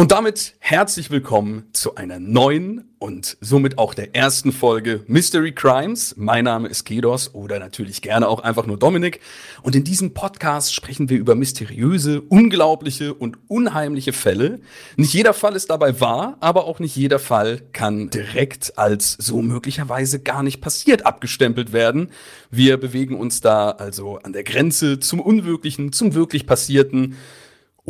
Und damit herzlich willkommen zu einer neuen und somit auch der ersten Folge Mystery Crimes. Mein Name ist Kedos oder natürlich gerne auch einfach nur Dominik. Und in diesem Podcast sprechen wir über mysteriöse, unglaubliche und unheimliche Fälle. Nicht jeder Fall ist dabei wahr, aber auch nicht jeder Fall kann direkt als so möglicherweise gar nicht passiert abgestempelt werden. Wir bewegen uns da also an der Grenze zum Unwirklichen, zum wirklich Passierten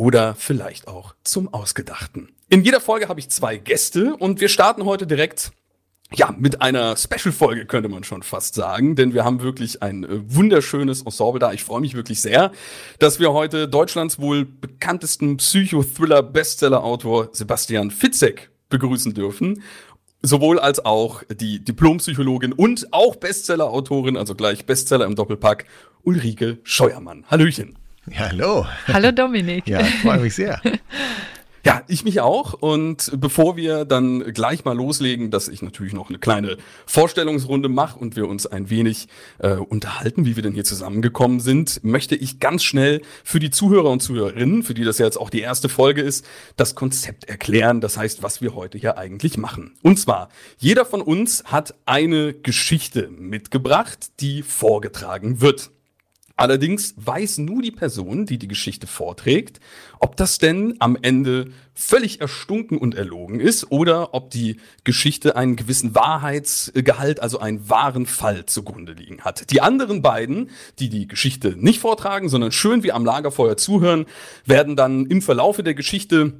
oder vielleicht auch zum Ausgedachten. In jeder Folge habe ich zwei Gäste und wir starten heute direkt ja, mit einer Special-Folge könnte man schon fast sagen, denn wir haben wirklich ein äh, wunderschönes Ensemble da. Ich freue mich wirklich sehr, dass wir heute Deutschlands wohl bekanntesten Psychothriller-Bestseller-Autor Sebastian Fitzek begrüßen dürfen. Sowohl als auch die Diplompsychologin und auch Bestseller-Autorin, also gleich Bestseller im Doppelpack, Ulrike Scheuermann. Hallöchen. Ja, hallo. Hallo Dominik. Ja, freue mich sehr. Ja, ich mich auch. Und bevor wir dann gleich mal loslegen, dass ich natürlich noch eine kleine Vorstellungsrunde mache und wir uns ein wenig äh, unterhalten, wie wir denn hier zusammengekommen sind, möchte ich ganz schnell für die Zuhörer und Zuhörerinnen, für die das ja jetzt auch die erste Folge ist, das Konzept erklären. Das heißt, was wir heute hier eigentlich machen. Und zwar, jeder von uns hat eine Geschichte mitgebracht, die vorgetragen wird. Allerdings weiß nur die Person, die die Geschichte vorträgt, ob das denn am Ende völlig erstunken und erlogen ist oder ob die Geschichte einen gewissen Wahrheitsgehalt, also einen wahren Fall zugrunde liegen hat. Die anderen beiden, die die Geschichte nicht vortragen, sondern schön wie am Lagerfeuer zuhören, werden dann im Verlaufe der Geschichte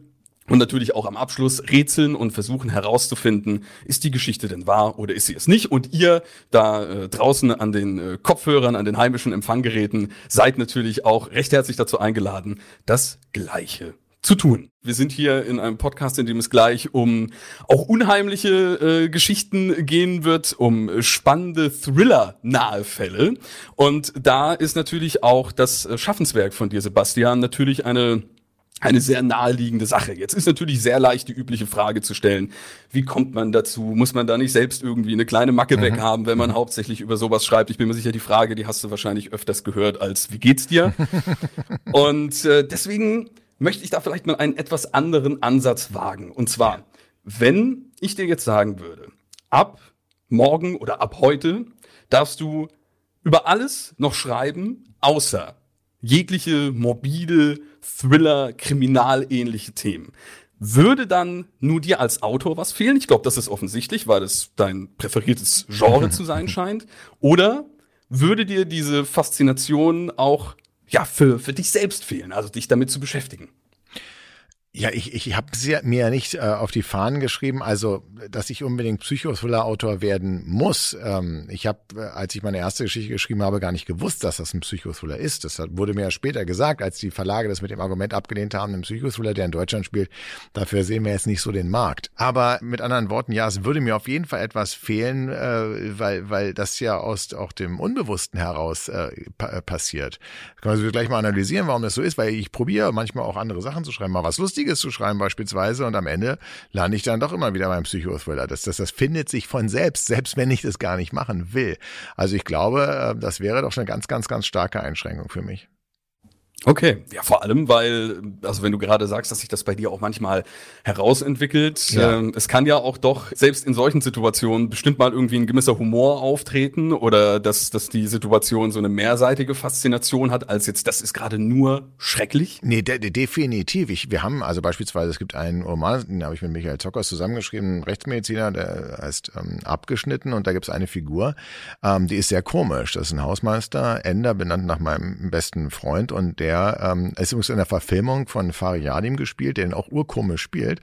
und natürlich auch am Abschluss rätseln und versuchen herauszufinden, ist die Geschichte denn wahr oder ist sie es nicht? Und ihr da äh, draußen an den äh, Kopfhörern, an den heimischen Empfanggeräten seid natürlich auch recht herzlich dazu eingeladen, das Gleiche zu tun. Wir sind hier in einem Podcast, in dem es gleich um auch unheimliche äh, Geschichten gehen wird, um spannende Thriller-nahe Fälle. Und da ist natürlich auch das Schaffenswerk von dir, Sebastian, natürlich eine eine sehr naheliegende Sache. Jetzt ist natürlich sehr leicht die übliche Frage zu stellen, wie kommt man dazu? Muss man da nicht selbst irgendwie eine kleine Macke mhm. weg haben, wenn man mhm. hauptsächlich über sowas schreibt? Ich bin mir sicher, die Frage, die hast du wahrscheinlich öfters gehört als, wie geht's dir? Und äh, deswegen möchte ich da vielleicht mal einen etwas anderen Ansatz wagen. Und zwar, wenn ich dir jetzt sagen würde, ab morgen oder ab heute darfst du über alles noch schreiben, außer jegliche morbide Thriller, kriminalähnliche Themen. Würde dann nur dir als Autor was fehlen? Ich glaube, das ist offensichtlich, weil es dein präferiertes Genre zu sein scheint. Oder würde dir diese Faszination auch ja für, für dich selbst fehlen, also dich damit zu beschäftigen? Ja, ich, ich habe mir ja nicht äh, auf die Fahnen geschrieben, also dass ich unbedingt Psychothriller-Autor werden muss. Ähm, ich habe, äh, als ich meine erste Geschichte geschrieben habe, gar nicht gewusst, dass das ein Psychothriller ist. Das wurde mir ja später gesagt, als die Verlage das mit dem Argument abgelehnt haben, ein Psychothriller, der in Deutschland spielt, dafür sehen wir jetzt nicht so den Markt. Aber mit anderen Worten, ja, es würde mir auf jeden Fall etwas fehlen, äh, weil, weil das ja aus auch dem Unbewussten heraus äh, äh, passiert. Das man also gleich mal analysieren, warum das so ist, weil ich probiere manchmal auch andere Sachen zu schreiben, mal was lustig Lustiges zu schreiben beispielsweise und am Ende lande ich dann doch immer wieder beim Psychothriller. Das, das, das findet sich von selbst, selbst wenn ich das gar nicht machen will. Also ich glaube, äh, das wäre doch eine ganz, ganz, ganz starke Einschränkung für mich. Okay, ja, vor allem, weil, also wenn du gerade sagst, dass sich das bei dir auch manchmal herausentwickelt, ja. äh, es kann ja auch doch selbst in solchen Situationen bestimmt mal irgendwie ein gewisser Humor auftreten oder dass, dass die Situation so eine mehrseitige Faszination hat, als jetzt, das ist gerade nur schrecklich. Nee, de definitiv. Ich, wir haben also beispielsweise, es gibt einen Roman, den habe ich mit Michael Zockers zusammengeschrieben, ein Rechtsmediziner, der heißt ähm, Abgeschnitten und da gibt es eine Figur, ähm, die ist sehr komisch. Das ist ein Hausmeister, Ender, benannt nach meinem besten Freund und der der ähm, ist übrigens in der Verfilmung von Fariadim gespielt, der den auch urkomisch spielt.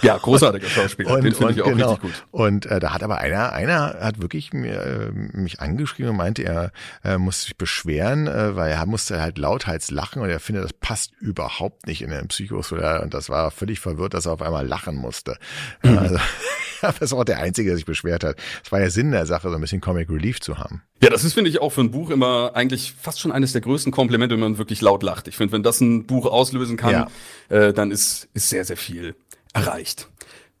Ja, großartiger Schauspieler, und, den finde ich auch genau. richtig gut. Und äh, da hat aber einer, einer hat wirklich mir, äh, mich angeschrieben und meinte, er äh, muss sich beschweren, äh, weil er musste halt lauthals lachen und er findet, das passt überhaupt nicht in den Psychothriller und das war völlig verwirrt, dass er auf einmal lachen musste. Mhm. Also, das ist auch der Einzige, der sich beschwert hat. Es war ja Sinn der Sache, so ein bisschen Comic Relief zu haben. Ja, das ist, finde ich, auch für ein Buch immer eigentlich fast schon eines der größten Komplimente, wenn man wirklich laut lacht. Ich finde, wenn das ein Buch auslösen kann, ja. äh, dann ist, ist sehr, sehr viel erreicht.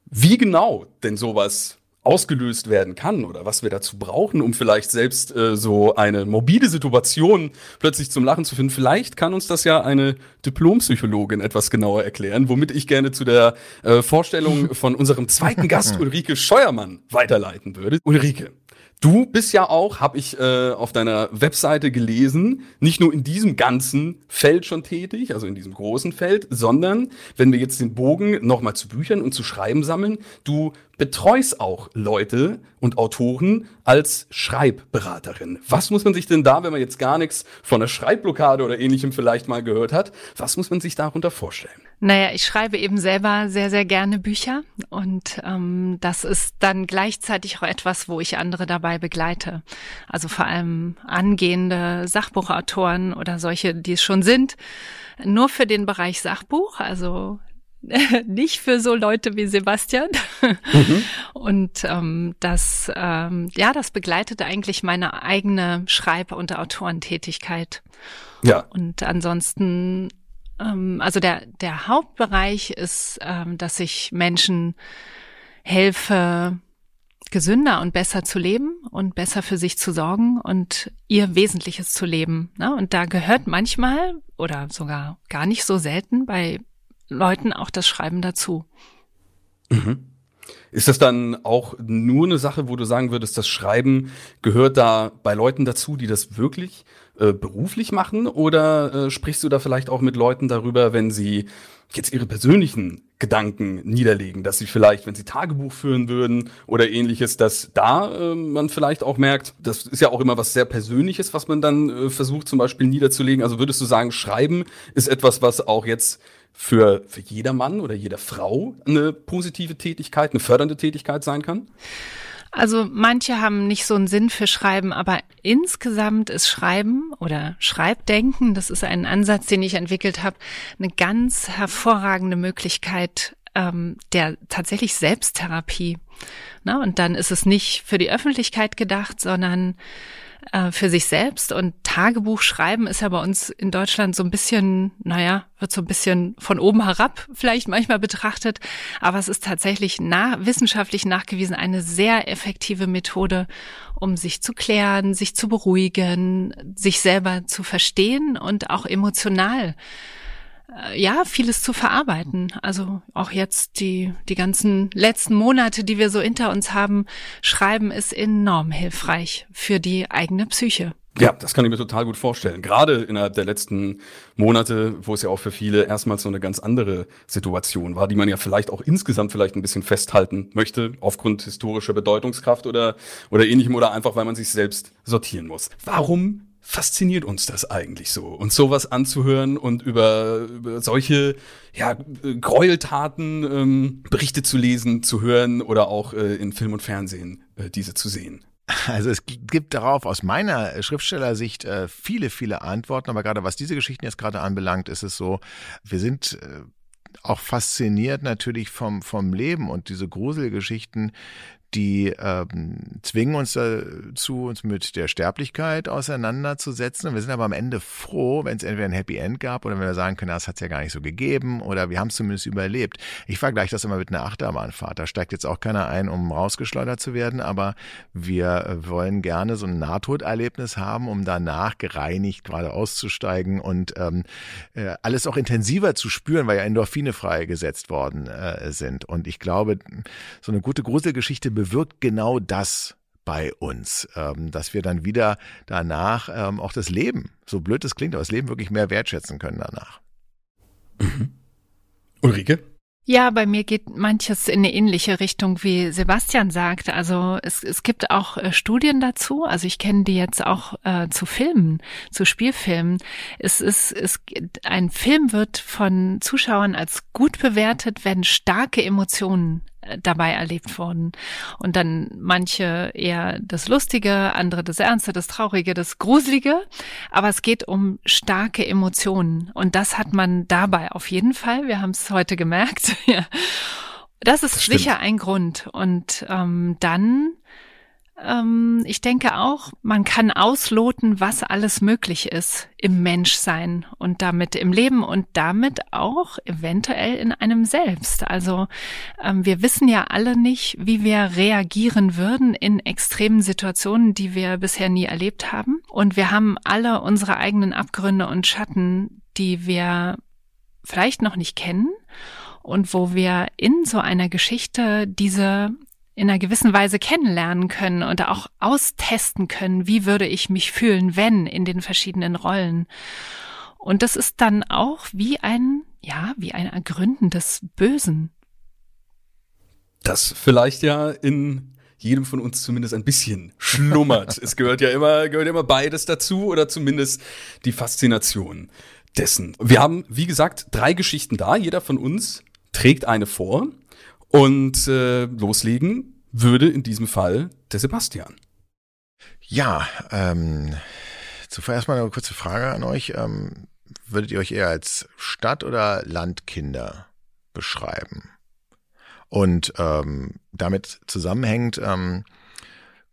Wie genau denn sowas ausgelöst werden kann oder was wir dazu brauchen, um vielleicht selbst äh, so eine morbide Situation plötzlich zum Lachen zu finden. Vielleicht kann uns das ja eine Diplompsychologin etwas genauer erklären, womit ich gerne zu der äh, Vorstellung von unserem zweiten Gast Ulrike Scheuermann weiterleiten würde. Ulrike, Du bist ja auch, habe ich äh, auf deiner Webseite gelesen, nicht nur in diesem ganzen Feld schon tätig, also in diesem großen Feld, sondern wenn wir jetzt den Bogen nochmal zu Büchern und zu Schreiben sammeln, du betreust auch Leute und Autoren als Schreibberaterin. Was muss man sich denn da, wenn man jetzt gar nichts von einer Schreibblockade oder ähnlichem vielleicht mal gehört hat, was muss man sich darunter vorstellen? Naja, ich schreibe eben selber sehr, sehr gerne Bücher und ähm, das ist dann gleichzeitig auch etwas, wo ich andere dabei begleite. Also vor allem angehende Sachbuchautoren oder solche, die es schon sind, nur für den Bereich Sachbuch, also nicht für so Leute wie Sebastian. Mhm. Und ähm, das, ähm, ja, das begleitet eigentlich meine eigene Schreib- und Autorentätigkeit. Ja. Und ansonsten ähm, also der, der Hauptbereich ist, ähm, dass ich Menschen helfe, gesünder und besser zu leben und besser für sich zu sorgen und ihr Wesentliches zu leben. Ne? Und da gehört manchmal oder sogar gar nicht so selten bei Leuten auch das Schreiben dazu. Mhm. Ist das dann auch nur eine Sache, wo du sagen würdest, das Schreiben gehört da bei Leuten dazu, die das wirklich äh, beruflich machen? Oder äh, sprichst du da vielleicht auch mit Leuten darüber, wenn sie jetzt ihre persönlichen Gedanken niederlegen, dass sie vielleicht, wenn sie Tagebuch führen würden oder ähnliches, dass da äh, man vielleicht auch merkt, das ist ja auch immer was sehr Persönliches, was man dann äh, versucht zum Beispiel niederzulegen. Also würdest du sagen, Schreiben ist etwas, was auch jetzt für, für jeder Mann oder jede Frau eine positive Tätigkeit, eine fördernde Tätigkeit sein kann? Also manche haben nicht so einen Sinn für Schreiben, aber insgesamt ist Schreiben oder Schreibdenken, das ist ein Ansatz, den ich entwickelt habe, eine ganz hervorragende Möglichkeit ähm, der tatsächlich Selbsttherapie. Na, und dann ist es nicht für die Öffentlichkeit gedacht, sondern äh, für sich selbst. Und Tagebuch schreiben ist ja bei uns in Deutschland so ein bisschen, naja, wird so ein bisschen von oben herab vielleicht manchmal betrachtet. Aber es ist tatsächlich nah, wissenschaftlich nachgewiesen eine sehr effektive Methode, um sich zu klären, sich zu beruhigen, sich selber zu verstehen und auch emotional ja, vieles zu verarbeiten. Also auch jetzt die, die ganzen letzten Monate, die wir so hinter uns haben, schreiben ist enorm hilfreich für die eigene Psyche. Ja, das kann ich mir total gut vorstellen. Gerade innerhalb der letzten Monate, wo es ja auch für viele erstmals so eine ganz andere Situation war, die man ja vielleicht auch insgesamt vielleicht ein bisschen festhalten möchte, aufgrund historischer Bedeutungskraft oder, oder ähnlichem oder einfach, weil man sich selbst sortieren muss. Warum fasziniert uns das eigentlich so, uns sowas anzuhören und über, über solche ja, Gräueltaten ähm, Berichte zu lesen, zu hören oder auch äh, in Film und Fernsehen äh, diese zu sehen? Also es gibt darauf aus meiner Schriftstellersicht äh, viele, viele Antworten, aber gerade was diese Geschichten jetzt gerade anbelangt, ist es so, wir sind äh, auch fasziniert natürlich vom, vom Leben und diese Gruselgeschichten, die ähm, zwingen uns dazu, uns mit der Sterblichkeit auseinanderzusetzen. Und wir sind aber am Ende froh, wenn es entweder ein Happy End gab oder wenn wir sagen können, das hat es ja gar nicht so gegeben oder wir haben es zumindest überlebt. Ich vergleiche das immer mit einer Achterbahnfahrt. Da steigt jetzt auch keiner ein, um rausgeschleudert zu werden, aber wir wollen gerne so ein Nahtoderlebnis haben, um danach gereinigt gerade auszusteigen und ähm, äh, alles auch intensiver zu spüren, weil ja Endorphine freigesetzt worden äh, sind. Und ich glaube, so eine gute Gruselgeschichte bewirkt genau das bei uns, ähm, dass wir dann wieder danach ähm, auch das Leben, so blöd es klingt, aber das Leben wirklich mehr wertschätzen können danach. Mhm. Ulrike? Ja, bei mir geht manches in eine ähnliche Richtung, wie Sebastian sagt. Also es, es gibt auch äh, Studien dazu. Also ich kenne die jetzt auch äh, zu Filmen, zu Spielfilmen. Es ist, es, ein Film wird von Zuschauern als gut bewertet, wenn starke Emotionen dabei erlebt worden. Und dann manche eher das Lustige, andere das Ernste, das Traurige, das Gruselige. Aber es geht um starke Emotionen. Und das hat man dabei auf jeden Fall. Wir haben es heute gemerkt. Das ist das sicher ein Grund. Und ähm, dann ähm, ich denke auch, man kann ausloten, was alles möglich ist im Menschsein und damit im Leben und damit auch eventuell in einem selbst. Also ähm, wir wissen ja alle nicht, wie wir reagieren würden in extremen Situationen, die wir bisher nie erlebt haben. Und wir haben alle unsere eigenen Abgründe und Schatten, die wir vielleicht noch nicht kennen und wo wir in so einer Geschichte diese in einer gewissen Weise kennenlernen können und auch austesten können, wie würde ich mich fühlen, wenn in den verschiedenen Rollen. Und das ist dann auch wie ein, ja, wie ein Ergründen des Bösen. Das vielleicht ja in jedem von uns zumindest ein bisschen schlummert. es gehört ja immer, gehört immer beides dazu oder zumindest die Faszination dessen. Wir haben, wie gesagt, drei Geschichten da. Jeder von uns trägt eine vor. Und äh, loslegen würde in diesem Fall der Sebastian. Ja, ähm, zuvor erstmal eine kurze Frage an euch. Ähm, würdet ihr euch eher als Stadt- oder Landkinder beschreiben? Und ähm, damit zusammenhängt, ähm,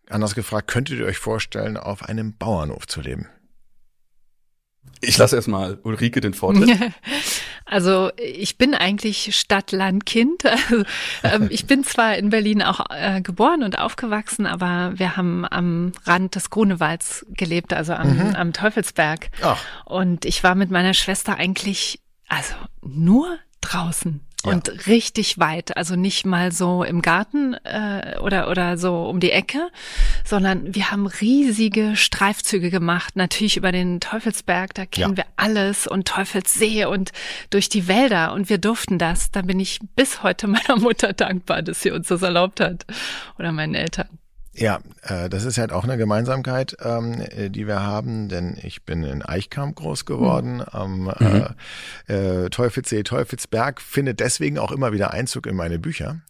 anders gefragt, könntet ihr euch vorstellen, auf einem Bauernhof zu leben? Ich lasse erstmal Ulrike den Vortritt. Also ich bin eigentlich Stadt-Land-Kind. Also, ähm, ich bin zwar in Berlin auch äh, geboren und aufgewachsen, aber wir haben am Rand des Grunewalds gelebt, also am, mhm. am Teufelsberg. Ach. Und ich war mit meiner Schwester eigentlich also nur draußen und richtig weit, also nicht mal so im Garten äh, oder oder so um die Ecke, sondern wir haben riesige Streifzüge gemacht, natürlich über den Teufelsberg, da kennen ja. wir alles und Teufelssee und durch die Wälder und wir durften das. Da bin ich bis heute meiner Mutter dankbar, dass sie uns das erlaubt hat oder meinen Eltern. Ja, äh, das ist halt auch eine Gemeinsamkeit, ähm, äh, die wir haben, denn ich bin in Eichkamp groß geworden. Mhm. Am mhm. äh, Teufelssee, Teufelsberg findet deswegen auch immer wieder Einzug in meine Bücher.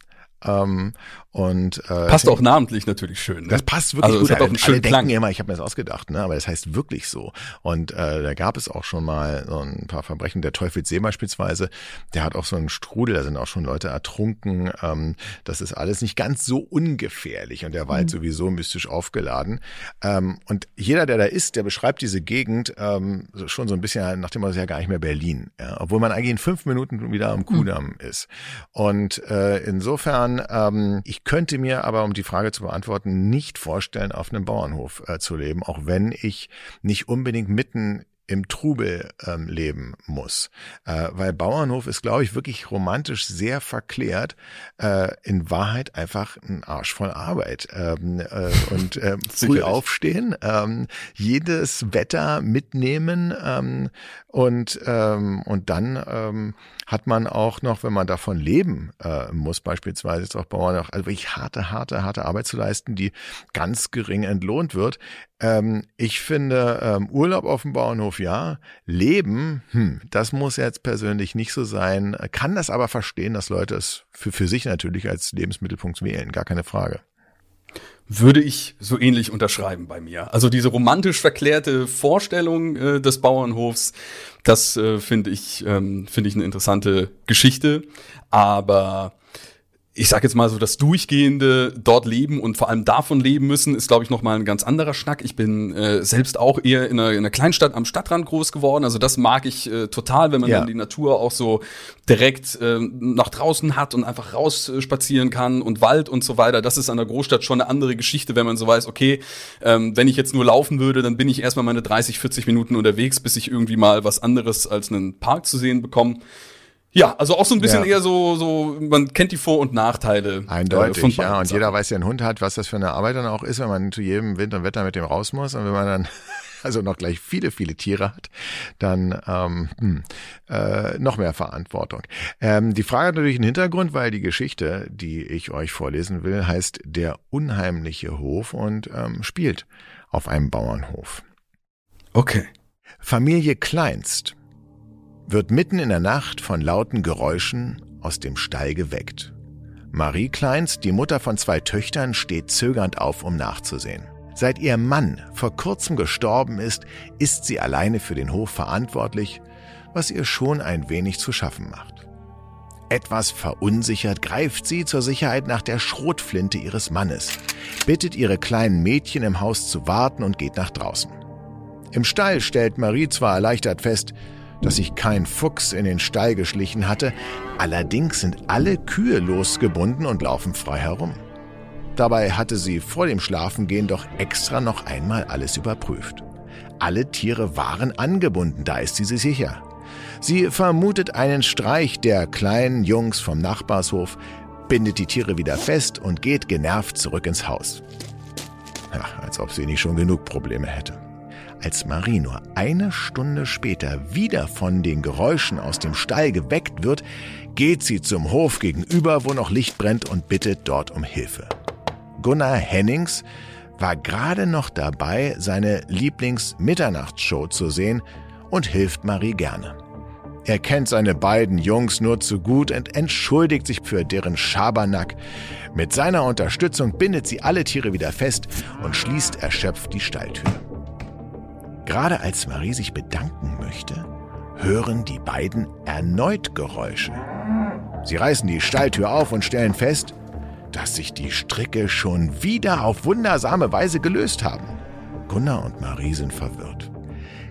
Ähm, und äh, passt auch namentlich natürlich schön. Ne? Das passt wirklich also, gut. Hat auch einen schönen Alle Klang. denken immer, ich habe mir das ausgedacht, ne? aber das heißt wirklich so. Und äh, da gab es auch schon mal so ein paar Verbrechen. Der Teufelssee beispielsweise, der hat auch so einen Strudel, da sind auch schon Leute ertrunken. Ähm, das ist alles nicht ganz so ungefährlich und der Wald mhm. sowieso mystisch aufgeladen. Ähm, und jeder, der da ist, der beschreibt diese Gegend ähm, schon so ein bisschen nach dem Motto, ja gar nicht mehr Berlin, ja? obwohl man eigentlich in fünf Minuten wieder am Kudamm mhm. ist. Und äh, insofern, ähm, ich könnte mir aber, um die Frage zu beantworten, nicht vorstellen, auf einem Bauernhof äh, zu leben, auch wenn ich nicht unbedingt mitten im Trubel ähm, leben muss. Äh, weil Bauernhof ist, glaube ich, wirklich romantisch sehr verklärt. Äh, in Wahrheit einfach ein Arsch voll Arbeit. Ähm, äh, und äh, früh aufstehen, ähm, jedes Wetter mitnehmen ähm, und, ähm, und dann ähm, hat man auch noch, wenn man davon leben äh, muss, beispielsweise jetzt auch Bauern, auch also wirklich harte, harte, harte Arbeit zu leisten, die ganz gering entlohnt wird. Ähm, ich finde ähm, Urlaub auf dem Bauernhof ja, Leben, hm, das muss jetzt persönlich nicht so sein, kann das aber verstehen, dass Leute es für, für sich natürlich als Lebensmittelpunkt wählen, gar keine Frage würde ich so ähnlich unterschreiben bei mir. Also diese romantisch verklärte Vorstellung äh, des Bauernhofs, das äh, finde ich, ähm, finde ich eine interessante Geschichte. Aber ich sage jetzt mal so, das durchgehende dort leben und vor allem davon leben müssen, ist, glaube ich, nochmal ein ganz anderer Schnack. Ich bin äh, selbst auch eher in einer, in einer Kleinstadt am Stadtrand groß geworden. Also das mag ich äh, total, wenn man ja. dann die Natur auch so direkt äh, nach draußen hat und einfach raus äh, spazieren kann und Wald und so weiter. Das ist an der Großstadt schon eine andere Geschichte, wenn man so weiß, okay, ähm, wenn ich jetzt nur laufen würde, dann bin ich erstmal meine 30, 40 Minuten unterwegs, bis ich irgendwie mal was anderes als einen Park zu sehen bekomme. Ja, also auch so ein bisschen ja. eher so, so, man kennt die Vor- und Nachteile. Äh, Eindeutig, äh, ja. Und jeder weiß, der einen Hund hat, was das für eine Arbeit dann auch ist, wenn man zu jedem Wind und Wetter mit dem raus muss. Und wenn man dann also noch gleich viele, viele Tiere hat, dann ähm, hm, äh, noch mehr Verantwortung. Ähm, die Frage hat natürlich einen Hintergrund, weil die Geschichte, die ich euch vorlesen will, heißt Der unheimliche Hof und ähm, spielt auf einem Bauernhof. Okay. Familie Kleinst wird mitten in der Nacht von lauten Geräuschen aus dem Stall geweckt. Marie Kleinst, die Mutter von zwei Töchtern, steht zögernd auf, um nachzusehen. Seit ihr Mann vor kurzem gestorben ist, ist sie alleine für den Hof verantwortlich, was ihr schon ein wenig zu schaffen macht. Etwas verunsichert greift sie zur Sicherheit nach der Schrotflinte ihres Mannes, bittet ihre kleinen Mädchen im Haus zu warten und geht nach draußen. Im Stall stellt Marie zwar erleichtert fest, dass sich kein Fuchs in den Stall geschlichen hatte, allerdings sind alle Kühe losgebunden und laufen frei herum. Dabei hatte sie vor dem Schlafengehen doch extra noch einmal alles überprüft. Alle Tiere waren angebunden, da ist sie sich sicher. Sie vermutet einen Streich der kleinen Jungs vom Nachbarshof, bindet die Tiere wieder fest und geht genervt zurück ins Haus. Ja, als ob sie nicht schon genug Probleme hätte. Als Marie nur eine Stunde später wieder von den Geräuschen aus dem Stall geweckt wird, geht sie zum Hof gegenüber, wo noch Licht brennt und bittet dort um Hilfe. Gunnar Hennings war gerade noch dabei, seine Lieblings-Mitternachtsshow zu sehen und hilft Marie gerne. Er kennt seine beiden Jungs nur zu gut und entschuldigt sich für deren Schabernack. Mit seiner Unterstützung bindet sie alle Tiere wieder fest und schließt erschöpft die Stalltür. Gerade als Marie sich bedanken möchte, hören die beiden erneut Geräusche. Sie reißen die Stalltür auf und stellen fest, dass sich die Stricke schon wieder auf wundersame Weise gelöst haben. Gunnar und Marie sind verwirrt.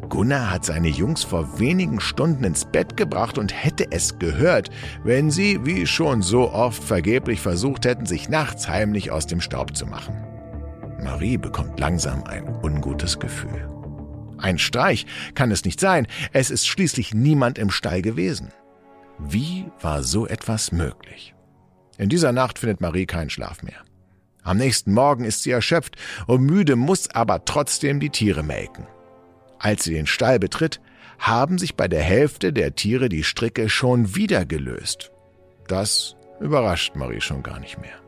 Gunnar hat seine Jungs vor wenigen Stunden ins Bett gebracht und hätte es gehört, wenn sie, wie schon so oft, vergeblich versucht hätten, sich nachts heimlich aus dem Staub zu machen. Marie bekommt langsam ein ungutes Gefühl. Ein Streich kann es nicht sein, es ist schließlich niemand im Stall gewesen. Wie war so etwas möglich? In dieser Nacht findet Marie keinen Schlaf mehr. Am nächsten Morgen ist sie erschöpft und müde, muss aber trotzdem die Tiere melken. Als sie den Stall betritt, haben sich bei der Hälfte der Tiere die Stricke schon wieder gelöst. Das überrascht Marie schon gar nicht mehr.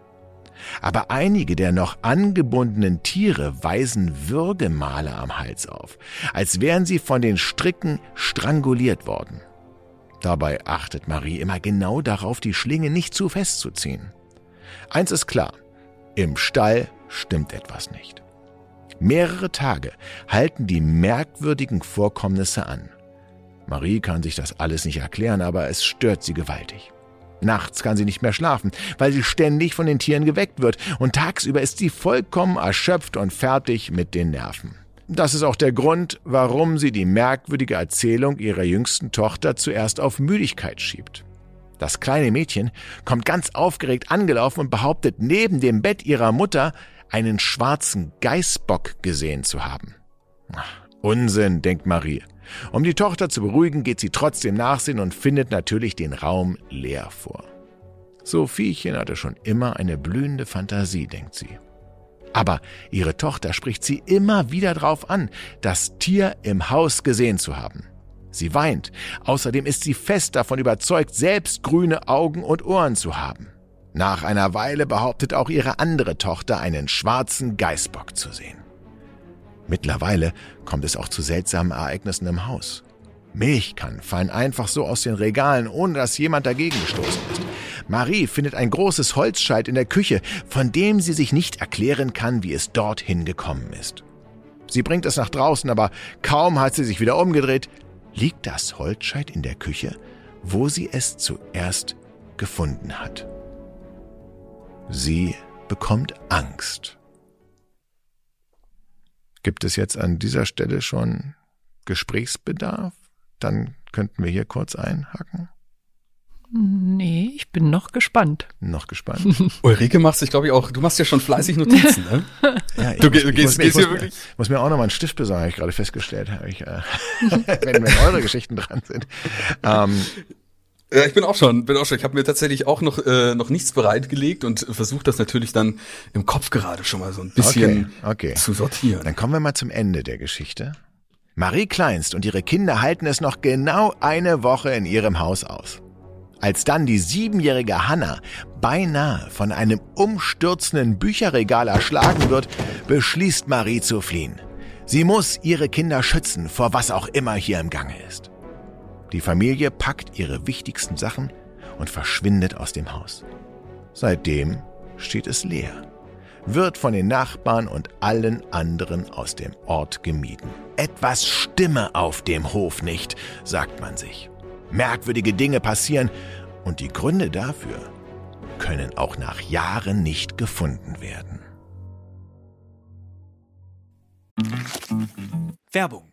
Aber einige der noch angebundenen Tiere weisen Würgemale am Hals auf, als wären sie von den Stricken stranguliert worden. Dabei achtet Marie immer genau darauf, die Schlinge nicht zu fest zu ziehen. Eins ist klar, im Stall stimmt etwas nicht. Mehrere Tage halten die merkwürdigen Vorkommnisse an. Marie kann sich das alles nicht erklären, aber es stört sie gewaltig. Nachts kann sie nicht mehr schlafen, weil sie ständig von den Tieren geweckt wird, und tagsüber ist sie vollkommen erschöpft und fertig mit den Nerven. Das ist auch der Grund, warum sie die merkwürdige Erzählung ihrer jüngsten Tochter zuerst auf Müdigkeit schiebt. Das kleine Mädchen kommt ganz aufgeregt angelaufen und behauptet, neben dem Bett ihrer Mutter einen schwarzen Geißbock gesehen zu haben. Ach, Unsinn, denkt Marie. Um die Tochter zu beruhigen, geht sie trotzdem nachsehen und findet natürlich den Raum leer vor. Sophiechen hatte schon immer eine blühende Fantasie, denkt sie. Aber ihre Tochter spricht sie immer wieder darauf an, das Tier im Haus gesehen zu haben. Sie weint. Außerdem ist sie fest davon überzeugt, selbst grüne Augen und Ohren zu haben. Nach einer Weile behauptet auch ihre andere Tochter, einen schwarzen Geißbock zu sehen. Mittlerweile kommt es auch zu seltsamen Ereignissen im Haus. Milchkannen fallen einfach so aus den Regalen, ohne dass jemand dagegen gestoßen ist. Marie findet ein großes Holzscheit in der Küche, von dem sie sich nicht erklären kann, wie es dorthin gekommen ist. Sie bringt es nach draußen, aber kaum hat sie sich wieder umgedreht, liegt das Holzscheit in der Küche, wo sie es zuerst gefunden hat. Sie bekommt Angst. Gibt es jetzt an dieser Stelle schon Gesprächsbedarf? Dann könnten wir hier kurz einhaken. Nee, ich bin noch gespannt. Noch gespannt. Ulrike macht sich, glaube ich, auch, du machst ja schon fleißig Notizen, ne? Ja, ich Du muss, ich gehst- muss, gehst ich hier muss, wirklich- muss mir auch noch mal einen Stift besorgen, habe ich gerade festgestellt, habe ich, äh, wenn, wenn eure Geschichten dran sind. Ähm, Ja, ich bin auch schon, bin auch schon. Ich habe mir tatsächlich auch noch äh, noch nichts bereitgelegt und versuche das natürlich dann im Kopf gerade schon mal so ein bisschen Okay, okay. zu sortieren. Dann kommen wir mal zum Ende der Geschichte. Marie Kleinst und ihre Kinder halten es noch genau eine Woche in ihrem Haus aus. Als dann die siebenjährige Hannah beinahe von einem umstürzenden Bücherregal erschlagen wird, beschließt Marie zu fliehen. Sie muss ihre Kinder schützen vor was auch immer hier im Gange ist. Die Familie packt ihre wichtigsten Sachen und verschwindet aus dem Haus. Seitdem steht es leer wird von den Nachbarn und allen anderen aus dem Ort gemieden. Etwas stimme auf dem Hof nicht, sagt man sich. Merkwürdige Dinge passieren und die Gründe dafür können auch nach Jahren nicht gefunden werden. Werbung.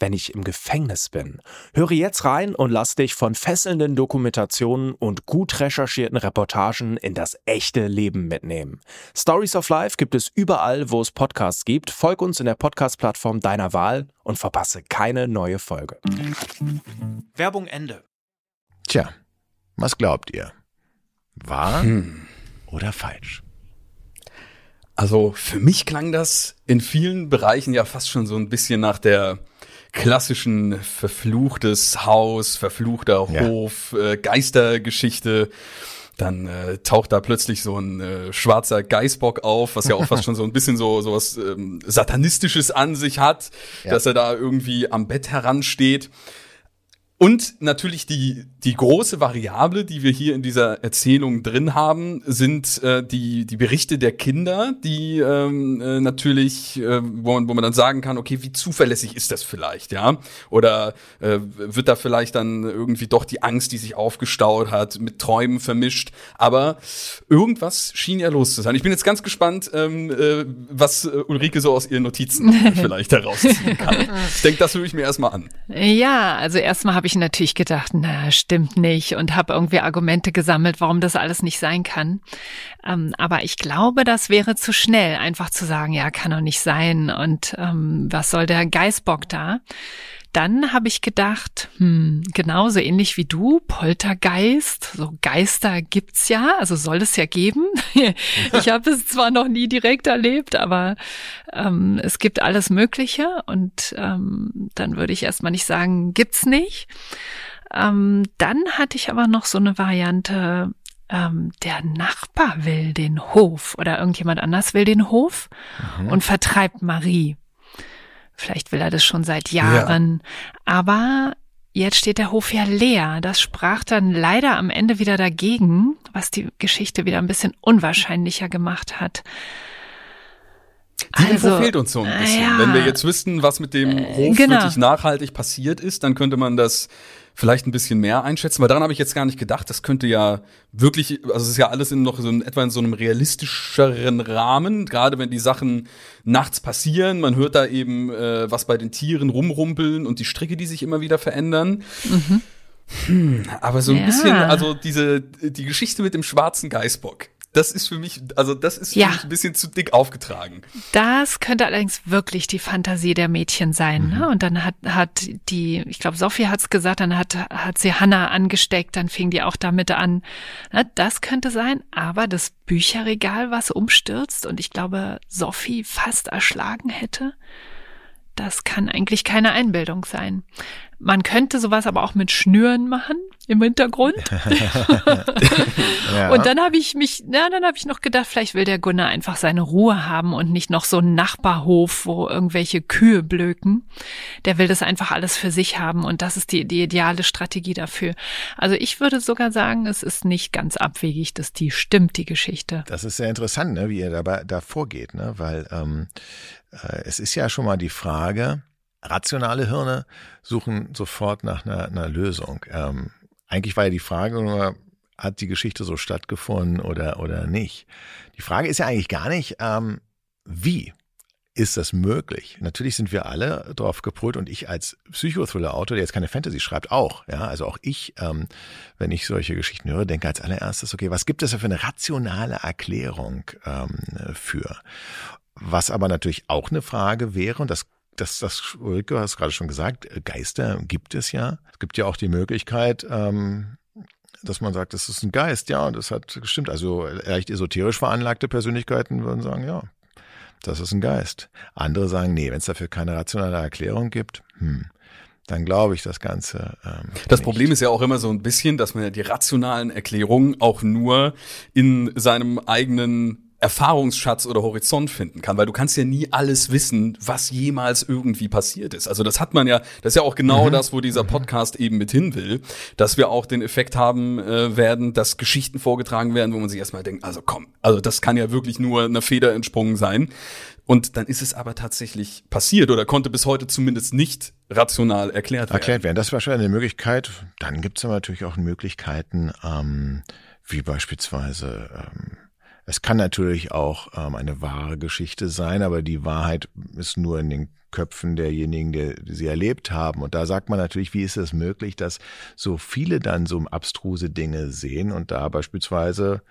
wenn ich im Gefängnis bin? Höre jetzt rein und lass dich von fesselnden Dokumentationen und gut recherchierten Reportagen in das echte Leben mitnehmen. Stories of Life gibt es überall, wo es Podcasts gibt. Folg uns in der Podcast-Plattform deiner Wahl und verpasse keine neue Folge. Werbung Ende. Tja, was glaubt ihr? Wahr oder falsch? Also für mich klang das in vielen Bereichen ja fast schon so ein bisschen nach der klassischen verfluchtes Haus, verfluchter Ja. Hof, äh, Geistergeschichte. Dann äh, taucht da plötzlich so ein äh, schwarzer Geißbock auf, was ja auch fast schon so ein bisschen so so was ähm, satanistisches an sich hat, Ja. dass er da irgendwie am Bett heransteht. Und natürlich die, die große Variable, die wir hier in dieser Erzählung drin haben, sind äh, die, die Berichte der Kinder, die ähm, äh, natürlich, äh, wo, man, wo man dann sagen kann, okay, wie zuverlässig ist das vielleicht, ja? Oder äh, wird da vielleicht dann irgendwie doch die Angst, die sich aufgestaut hat, mit Träumen vermischt. Aber irgendwas schien ja los zu sein. Ich bin jetzt ganz gespannt, ähm, äh, was äh, Ulrike so aus ihren Notizen vielleicht herausziehen kann. Ich denke, das höre ich mir erstmal an. Ja, also erstmal habe ich natürlich gedacht, na, stimmt nicht und habe irgendwie Argumente gesammelt, warum das alles nicht sein kann. Ähm, aber ich glaube, das wäre zu schnell, einfach zu sagen, ja, kann doch nicht sein und ähm, was soll der Geißbock da? Dann habe ich gedacht, hm, genauso ähnlich wie du, Poltergeist, so Geister gibt's ja, also soll es ja geben. ich habe es zwar noch nie direkt erlebt, aber ähm, es gibt alles Mögliche und ähm, dann würde ich erstmal nicht sagen, gibt's nicht. Ähm, dann hatte ich aber noch so eine Variante, ähm, der Nachbar will den Hof oder irgendjemand anders will den Hof und vertreibt Marie. Vielleicht will er das schon seit Jahren, aber jetzt steht der Hof ja leer. Das sprach dann leider am Ende wieder dagegen, was die Geschichte wieder ein bisschen unwahrscheinlicher gemacht hat. Die Info Also, fehlt uns so ein bisschen. ja. Wenn wir jetzt wüssten, was mit dem Hof genau. wirklich nachhaltig passiert ist, dann könnte man das vielleicht ein bisschen mehr einschätzen. Weil daran habe ich jetzt gar nicht gedacht. Das könnte ja wirklich, also es ist ja alles in noch so in, etwa in so einem realistischeren Rahmen. Gerade wenn die Sachen nachts passieren, man hört da eben, äh, was bei den Tieren rumrumpeln und die Stricke, die sich immer wieder verändern. Hm, aber so ein Ja. bisschen, also diese die Geschichte mit dem schwarzen Geißbock. Das ist für mich, also das ist für Ja. mich ein bisschen zu dick aufgetragen. Das könnte allerdings wirklich die Fantasie der Mädchen sein. Ne? Und dann hat, hat die, ich glaube, Sophie hat's gesagt, dann hat, hat sie Hannah angesteckt, dann fing die auch damit an. Ne? Das könnte sein, aber das Bücherregal, was umstürzt und ich glaube, Sophie fast erschlagen hätte, das kann eigentlich keine Einbildung sein. Man könnte sowas aber auch mit Schnüren machen im Hintergrund. ja. Und dann habe ich mich, na, dann habe ich noch gedacht, vielleicht will der Gunnar einfach seine Ruhe haben und nicht noch so einen Nachbarhof, wo irgendwelche Kühe blöken. Der will das einfach alles für sich haben und das ist die, die ideale Strategie dafür. Also ich würde sogar sagen, es ist nicht ganz abwegig, dass die stimmt, die Geschichte. Das ist sehr interessant, ne, wie ihr dabei da vorgeht, ne? weil ähm, äh, es ist ja schon mal die Frage, rationale Hirne suchen sofort nach einer, einer Lösung. Ähm, eigentlich war ja die Frage nur, hat die Geschichte so stattgefunden oder, oder nicht? Die Frage ist ja eigentlich gar nicht, ähm, wie ist das möglich? Natürlich sind wir alle drauf gepolt und ich als Psychothriller-Autor, der jetzt keine Fantasy schreibt, auch. Ja, also auch ich, ähm, wenn ich solche Geschichten höre, denke als allererstes, okay, was gibt es da für eine rationale Erklärung ähm, für? Was aber natürlich auch eine Frage wäre, und das das, das Ulrike hast gerade schon gesagt, Geister gibt es ja. Es gibt ja auch die Möglichkeit, ähm, dass man sagt, das ist ein Geist, ja, und das hat gestimmt. Also leicht esoterisch veranlagte Persönlichkeiten würden sagen, ja, das ist ein Geist. Andere sagen, nee, wenn es dafür keine rationale Erklärung gibt, hm, dann glaube ich das Ganze. Ähm, das nicht. Problem ist ja auch immer so ein bisschen, dass man ja die rationalen Erklärungen auch nur in seinem eigenen Erfahrungsschatz oder Horizont finden kann, weil du kannst ja nie alles wissen, was jemals irgendwie passiert ist. Also das hat man ja, das ist ja auch genau mhm. das, wo dieser mhm. Podcast eben mit hin will, dass wir auch den Effekt haben äh, werden, dass Geschichten vorgetragen werden, wo man sich erstmal denkt, also komm, also das kann ja wirklich nur eine Feder entsprungen sein. Und dann ist es aber tatsächlich passiert oder konnte bis heute zumindest nicht rational erklärt werden. Erklärt werden, das ist wahrscheinlich eine Möglichkeit. Dann gibt es aber natürlich auch Möglichkeiten, ähm, wie beispielsweise ähm, es kann natürlich auch ähm, eine wahre Geschichte sein, aber die Wahrheit ist nur in den Köpfen derjenigen, die, sie erlebt haben. Und da sagt man natürlich, wie ist es möglich, dass so viele dann so abstruse Dinge sehen und da beispielsweise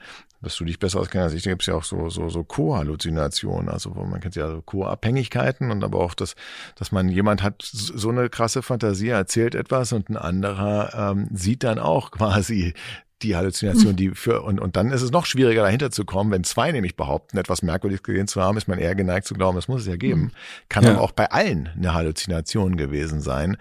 dass du dich besser auskennst als ich, da gibt es ja auch so, so, so Co-Halluzinationen, also man kennt ja so Co-Abhängigkeiten und aber auch das, dass man jemand hat so eine krasse Fantasie, erzählt etwas und ein anderer ähm, sieht dann auch quasi die Halluzination, die für, und, und dann ist es noch schwieriger dahinter zu kommen, wenn zwei nämlich behaupten, etwas Merkwürdiges gesehen zu haben, ist man eher geneigt zu glauben, es muss es ja geben. Mhm. Kann ja. aber auch bei allen eine Halluzination gewesen sein.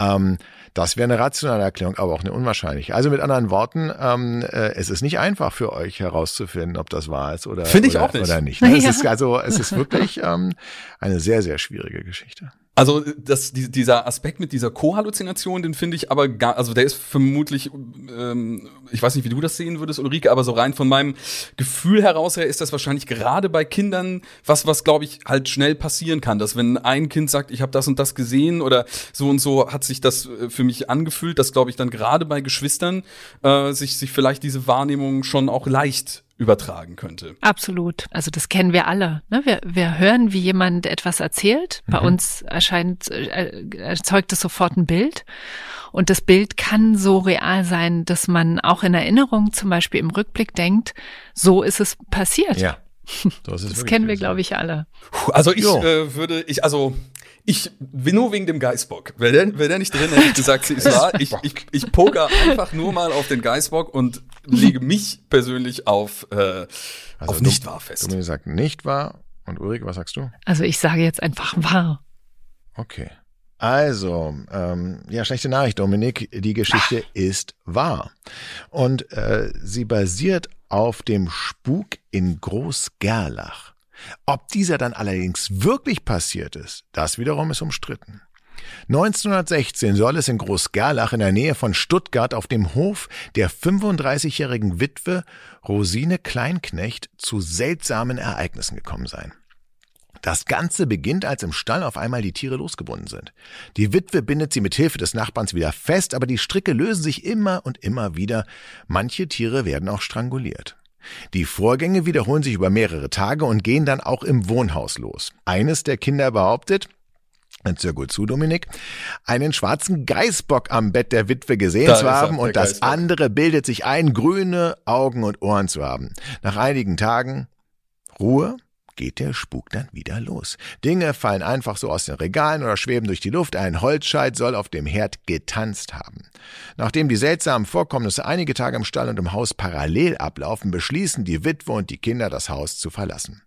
Ähm, das wäre eine rationale Erklärung, aber auch eine unwahrscheinliche. Also mit anderen Worten, ähm, äh, es ist nicht einfach für euch herauszufinden, ob das wahr ist oder, Finde ich oder, auch nicht. oder nicht. Ne? Es ist also, es ist wirklich ähm, eine sehr, sehr schwierige Geschichte. Also das, dieser Aspekt mit dieser Co-Halluzination, den finde ich aber gar, also der ist vermutlich, ähm, ich weiß nicht, wie du das sehen würdest, Ulrike, aber so rein von meinem Gefühl heraus her ist das wahrscheinlich gerade bei Kindern was, was glaube ich halt schnell passieren kann, dass wenn ein Kind sagt, ich habe das und das gesehen oder so und so hat sich das äh, für mich angefühlt, dass glaube ich dann gerade bei Geschwistern äh, sich sich vielleicht diese Wahrnehmung schon auch leicht übertragen könnte. Absolut. Also das kennen wir alle. Ne? Wir, wir hören, wie jemand etwas erzählt. Bei mhm. uns erscheint, äh, erzeugt es sofort ein Bild. Und das Bild kann so real sein, dass man auch in Erinnerung, zum Beispiel im Rückblick denkt, so ist es passiert. Ja. Das, das kennen wir, glaube ich, alle. Also ich äh, würde, ich, also ich nur wegen dem Geißbock. Wäre der, wär der nicht drin, hätte ich gesagt, sie ist wahr. Ich, ich, ich poker einfach nur mal auf den Geißbock und lege mich persönlich auf, äh, also auf nicht wahr fest. Du gesagt nicht wahr. Und Ulrike, was sagst du? Also ich sage jetzt einfach wahr. Okay. Also, ähm, ja, schlechte Nachricht, Dominik. Die Geschichte Ach. ist wahr. Und äh, sie basiert auf dem Spuk in Groß-Gerlach. Ob dieser dann allerdings wirklich passiert ist, das wiederum ist umstritten. 1916 soll es in Groß-Gerlach in der Nähe von Stuttgart auf dem Hof der 35-jährigen Witwe Rosine Kleinknecht zu seltsamen Ereignissen gekommen sein. Das Ganze beginnt, als im Stall auf einmal die Tiere losgebunden sind. Die Witwe bindet sie mit Hilfe des Nachbarns wieder fest, aber die Stricke lösen sich immer und immer wieder. Manche Tiere werden auch stranguliert. Die Vorgänge wiederholen sich über mehrere Tage und gehen dann auch im Wohnhaus los. Eines der Kinder behauptet, Hört sehr gut zu, Dominik. Einen schwarzen Geißbock am Bett der Witwe gesehen da zu haben und das Geißbock. andere bildet sich ein, grüne Augen und Ohren zu haben. Nach einigen Tagen Ruhe geht der Spuk dann wieder los. Dinge fallen einfach so aus den Regalen oder schweben durch die Luft. Ein Holzscheit soll auf dem Herd getanzt haben. Nachdem die seltsamen Vorkommnisse einige Tage im Stall und im Haus parallel ablaufen, beschließen die Witwe und die Kinder, das Haus zu verlassen.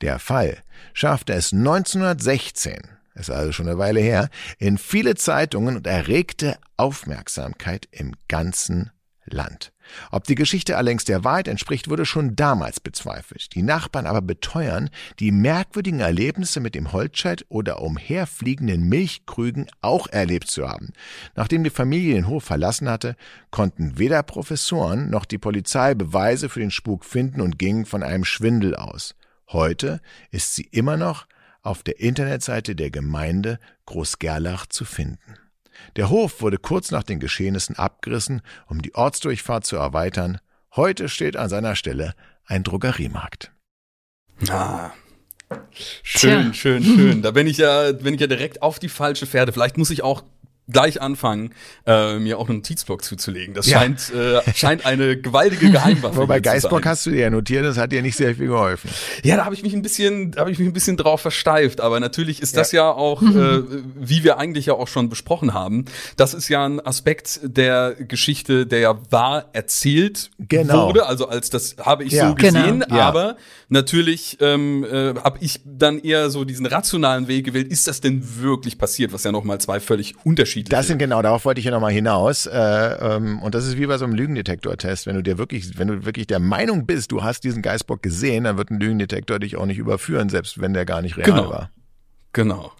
Der Fall schaffte es 1916 ist also schon eine Weile her, in viele Zeitungen und erregte Aufmerksamkeit im ganzen Land. Ob die Geschichte allerdings der Wahrheit entspricht, wurde schon damals bezweifelt. Die Nachbarn aber beteuern, die merkwürdigen Erlebnisse mit dem Holzscheit oder umherfliegenden Milchkrügen auch erlebt zu haben. Nachdem die Familie den Hof verlassen hatte, konnten weder Professoren noch die Polizei Beweise für den Spuk finden und gingen von einem Schwindel aus. Heute ist sie immer noch auf der Internetseite der Gemeinde Großgerlach zu finden. Der Hof wurde kurz nach den Geschehnissen abgerissen, um die Ortsdurchfahrt zu erweitern. Heute steht an seiner Stelle ein Drogeriemarkt. Ah. Schön, Tja. schön, schön. Da bin ich ja, bin ich ja direkt auf die falsche Pferde. Vielleicht muss ich auch gleich anfangen, äh, mir auch einen Notizblock zuzulegen. Das ja. scheint, äh, scheint eine gewaltige Geheimwaffe Wobei Geistblock hast du dir ja notiert, das hat dir nicht sehr viel geholfen. Ja, da habe ich mich ein bisschen, da habe ich mich ein bisschen drauf versteift. Aber natürlich ist das ja, ja auch, äh, wie wir eigentlich ja auch schon besprochen haben, das ist ja ein Aspekt der Geschichte, der ja wahr erzählt genau. wurde. Also als das habe ich ja. so gesehen, genau. aber natürlich ähm, äh, habe ich dann eher so diesen rationalen Weg gewählt. Ist das denn wirklich passiert? Was ja nochmal zwei völlig unterschiedliche unterschiedliche. Das sind genau, darauf wollte ich ja nochmal hinaus. Äh, ähm, und das ist wie bei so einem Lügendetektor-Test. Wenn du dir wirklich, wenn du wirklich der Meinung bist, du hast diesen Geistbock gesehen, dann wird ein Lügendetektor dich auch nicht überführen, selbst wenn der gar nicht real genau. war. Genau.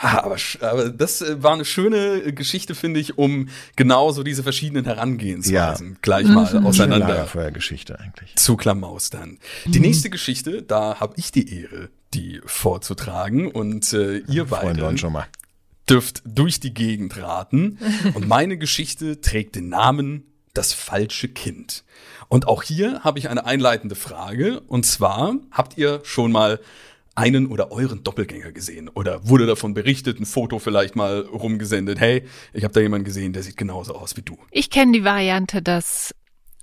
Ha, aber, aber das äh, war eine schöne Geschichte, finde ich, um genau so diese verschiedenen Herangehensweisen ja. gleich mal mhm. auseinander Geschichte eigentlich. zu klamaustern. Mhm. Die nächste Geschichte, da habe ich die Ehre, die vorzutragen und äh, ihr beide schon mal dürft durch die Gegend raten. Und meine Geschichte trägt den Namen Das falsche Kind. Und auch hier habe ich eine einleitende Frage. Und zwar, habt ihr schon mal einen oder euren Doppelgänger gesehen? Oder wurde davon berichtet, ein Foto vielleicht mal rumgesendet? Hey, ich habe da jemanden gesehen, der sieht genauso aus wie du. Ich kenne die Variante, dass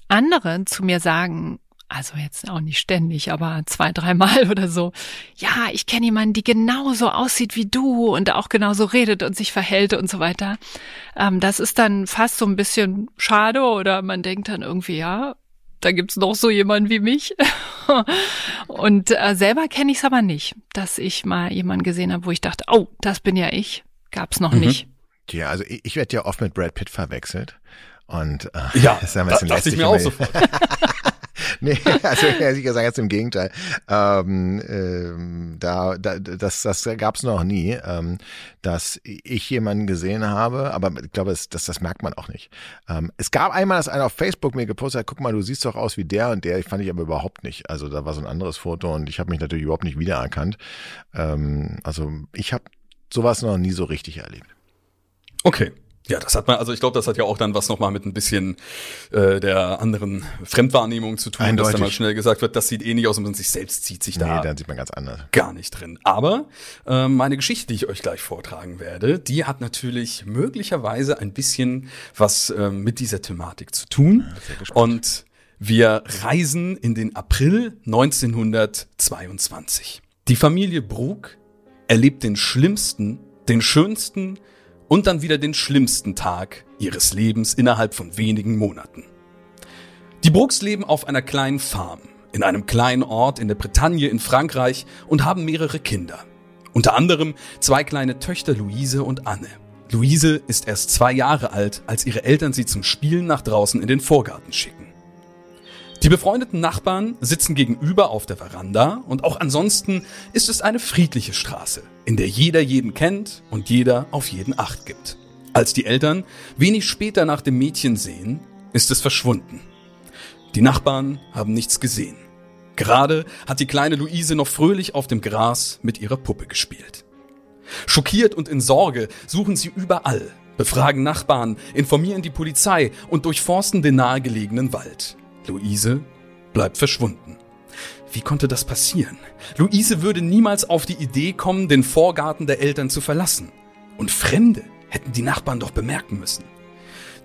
andere zu mir sagen, also jetzt auch nicht ständig, aber zwei, dreimal oder so. Ja, ich kenne jemanden, die genauso aussieht wie du und auch genauso redet und sich verhält und so weiter. Ähm, das ist dann fast so ein bisschen schade oder man denkt dann irgendwie, ja, da gibt's noch so jemanden wie mich. und äh, selber kenne ich es aber nicht, dass ich mal jemanden gesehen habe, wo ich dachte, oh, das bin ja ich. Gab's noch mhm. nicht. Ja, also ich, ich werde ja oft mit Brad Pitt verwechselt. Und äh, ja, das ist ja ein bisschen da, dachte ich mir auch sofort. nee, also ich kann sagen, jetzt im Gegenteil. Ähm, ähm, da, da, das, das gab es noch nie, ähm, dass ich jemanden gesehen habe, aber ich glaube, das, das, das merkt man auch nicht. Ähm, es gab einmal, dass einer auf Facebook mir gepostet hat, guck mal, du siehst doch aus wie der und der, fand ich aber überhaupt nicht. Also da war so ein anderes Foto und ich habe mich natürlich überhaupt nicht wiedererkannt. Ähm, also ich habe sowas noch nie so richtig erlebt. Okay. Ja, das hat man, also ich glaube, das hat ja auch dann was nochmal mit ein bisschen äh, der anderen Fremdwahrnehmung zu tun, Eindeutig. dass da mal schnell gesagt wird, das sieht eh nicht aus und man sich selbst zieht sich da. Nee, dann sieht man ganz anders. Gar nicht drin. Aber äh, meine Geschichte, die ich euch gleich vortragen werde, die hat natürlich möglicherweise ein bisschen was äh, mit dieser Thematik zu tun. Ja, und wir reisen in den April 1922. Die Familie Brug erlebt den schlimmsten, den schönsten und dann wieder den schlimmsten Tag ihres Lebens innerhalb von wenigen Monaten. Die Brooks leben auf einer kleinen Farm in einem kleinen Ort in der Bretagne in Frankreich und haben mehrere Kinder. Unter anderem zwei kleine Töchter Luise und Anne. Luise ist erst zwei Jahre alt, als ihre Eltern sie zum Spielen nach draußen in den Vorgarten schicken. Die befreundeten Nachbarn sitzen gegenüber auf der Veranda und auch ansonsten ist es eine friedliche Straße, in der jeder jeden kennt und jeder auf jeden Acht gibt. Als die Eltern wenig später nach dem Mädchen sehen, ist es verschwunden. Die Nachbarn haben nichts gesehen. Gerade hat die kleine Luise noch fröhlich auf dem Gras mit ihrer Puppe gespielt. Schockiert und in Sorge suchen sie überall, befragen Nachbarn, informieren die Polizei und durchforsten den nahegelegenen Wald. Luise bleibt verschwunden. Wie konnte das passieren? Luise würde niemals auf die Idee kommen, den Vorgarten der Eltern zu verlassen. Und Fremde hätten die Nachbarn doch bemerken müssen.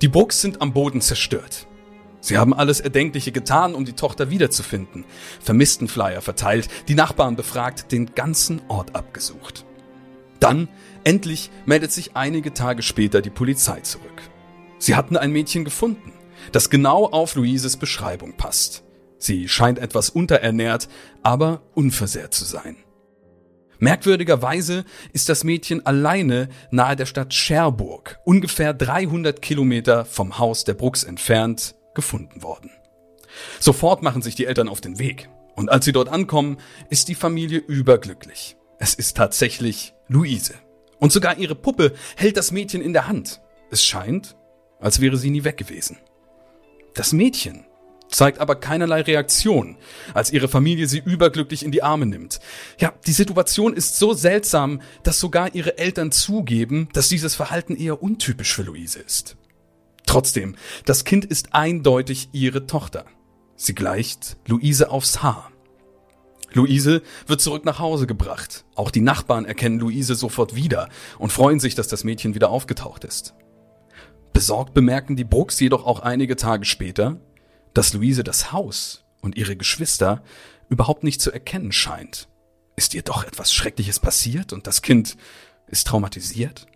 Die Brooks sind am Boden zerstört. Sie haben alles Erdenkliche getan, um die Tochter wiederzufinden. Vermisstenflyer verteilt, die Nachbarn befragt, den ganzen Ort abgesucht. Dann, endlich, meldet sich einige Tage später die Polizei zurück. Sie hatten ein Mädchen gefunden das genau auf Luises Beschreibung passt. Sie scheint etwas unterernährt, aber unversehrt zu sein. Merkwürdigerweise ist das Mädchen alleine nahe der Stadt Cherbourg, ungefähr 300 Kilometer vom Haus der Brooks entfernt, gefunden worden. Sofort machen sich die Eltern auf den Weg. Und als sie dort ankommen, ist die Familie überglücklich. Es ist tatsächlich Luise. Und sogar ihre Puppe hält das Mädchen in der Hand. Es scheint, als wäre sie nie weg gewesen. Das Mädchen zeigt aber keinerlei Reaktion, als ihre Familie sie überglücklich in die Arme nimmt. Ja, die Situation ist so seltsam, dass sogar ihre Eltern zugeben, dass dieses Verhalten eher untypisch für Luise ist. Trotzdem, das Kind ist eindeutig ihre Tochter. Sie gleicht Luise aufs Haar. Luise wird zurück nach Hause gebracht. Auch die Nachbarn erkennen Luise sofort wieder und freuen sich, dass das Mädchen wieder aufgetaucht ist. Besorgt bemerken die Brooks jedoch auch einige Tage später, dass Luise das Haus und ihre Geschwister überhaupt nicht zu erkennen scheint. Ist ihr doch etwas Schreckliches passiert und das Kind ist traumatisiert?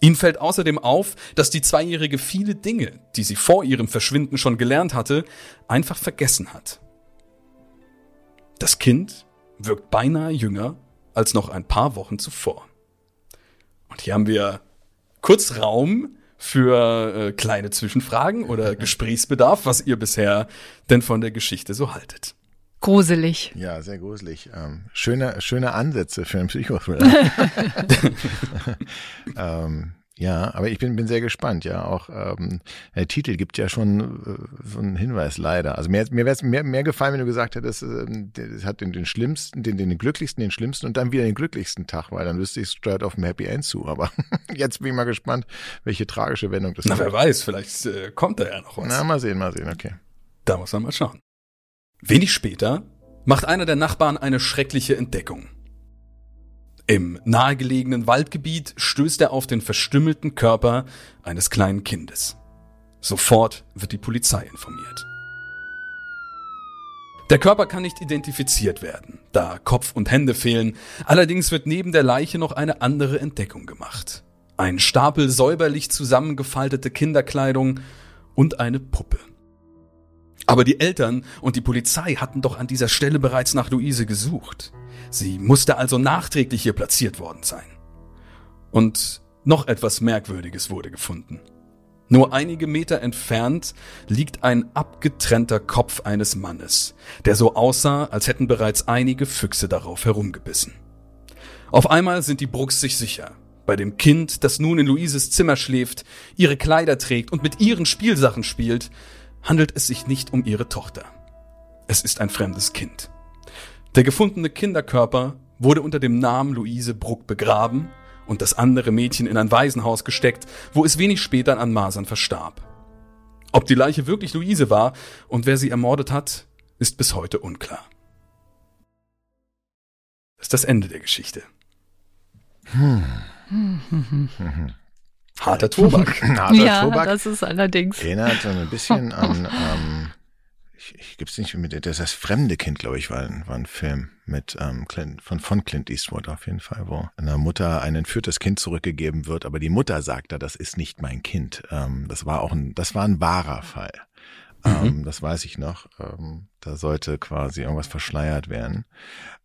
Ihnen fällt außerdem auf, dass die Zweijährige viele Dinge, die sie vor ihrem Verschwinden schon gelernt hatte, einfach vergessen hat. Das Kind wirkt beinahe jünger als noch ein paar Wochen zuvor. Und hier haben wir kurz Raum für äh, kleine Zwischenfragen oder Gesprächsbedarf, was ihr bisher denn von der Geschichte so haltet. Gruselig. Ja, sehr gruselig. Ähm, schöne, schöne Ansätze für einen Psychothriller. ähm, ja, aber ich bin, bin sehr gespannt, ja. Auch ähm, der Titel gibt ja schon äh, so einen Hinweis, leider. Also mir, mir wäre es mehr, mehr gefallen, wenn du gesagt hättest, äh, das hat den, den schlimmsten, den, den glücklichsten, den schlimmsten und dann wieder den glücklichsten Tag, weil dann wüsste ich, es steuert auf ein Happy End zu. Aber jetzt bin ich mal gespannt, welche tragische Wendung das Na, wer weiß, vielleicht äh, kommt da ja noch was. Na, mal sehen, mal sehen, okay. Da muss man mal schauen. Wenig später macht einer der Nachbarn eine schreckliche Entdeckung. Im nahegelegenen Waldgebiet stößt er auf den verstümmelten Körper eines kleinen Kindes. Sofort wird die Polizei informiert. Der Körper kann nicht identifiziert werden, da Kopf und Hände fehlen. Allerdings wird neben der Leiche noch eine andere Entdeckung gemacht. Ein Stapel säuberlich zusammengefaltete Kinderkleidung und eine Puppe. Aber die Eltern und die Polizei hatten doch an dieser Stelle bereits nach Luise gesucht. Sie musste also nachträglich hier platziert worden sein. Und noch etwas Merkwürdiges wurde gefunden. Nur einige Meter entfernt liegt ein abgetrennter Kopf eines Mannes, der so aussah, als hätten bereits einige Füchse darauf herumgebissen. Auf einmal sind die Brooks sich sicher. Bei dem Kind, das nun in Luises Zimmer schläft, ihre Kleider trägt und mit ihren Spielsachen spielt, handelt es sich nicht um ihre Tochter. Es ist ein fremdes Kind. Der gefundene Kinderkörper wurde unter dem Namen Luise Bruck begraben und das andere Mädchen in ein Waisenhaus gesteckt, wo es wenig später an Masern verstarb. Ob die Leiche wirklich Luise war und wer sie ermordet hat, ist bis heute unklar. Das ist das Ende der Geschichte. Hm. Harter Tobak. Harter ja, Tobak. das ist allerdings. Erinnert so ein bisschen an, ähm, ich, ich gibt's nicht mit, das das fremde Kind, glaube ich, war, war ein Film mit ähm, Clint, von, von Clint Eastwood auf jeden Fall, wo einer Mutter ein entführtes Kind zurückgegeben wird, aber die Mutter sagt da, das ist nicht mein Kind. Ähm, das war auch ein, das war ein wahrer Fall. Mhm. Ähm, das weiß ich noch. Ähm, da sollte quasi irgendwas verschleiert werden.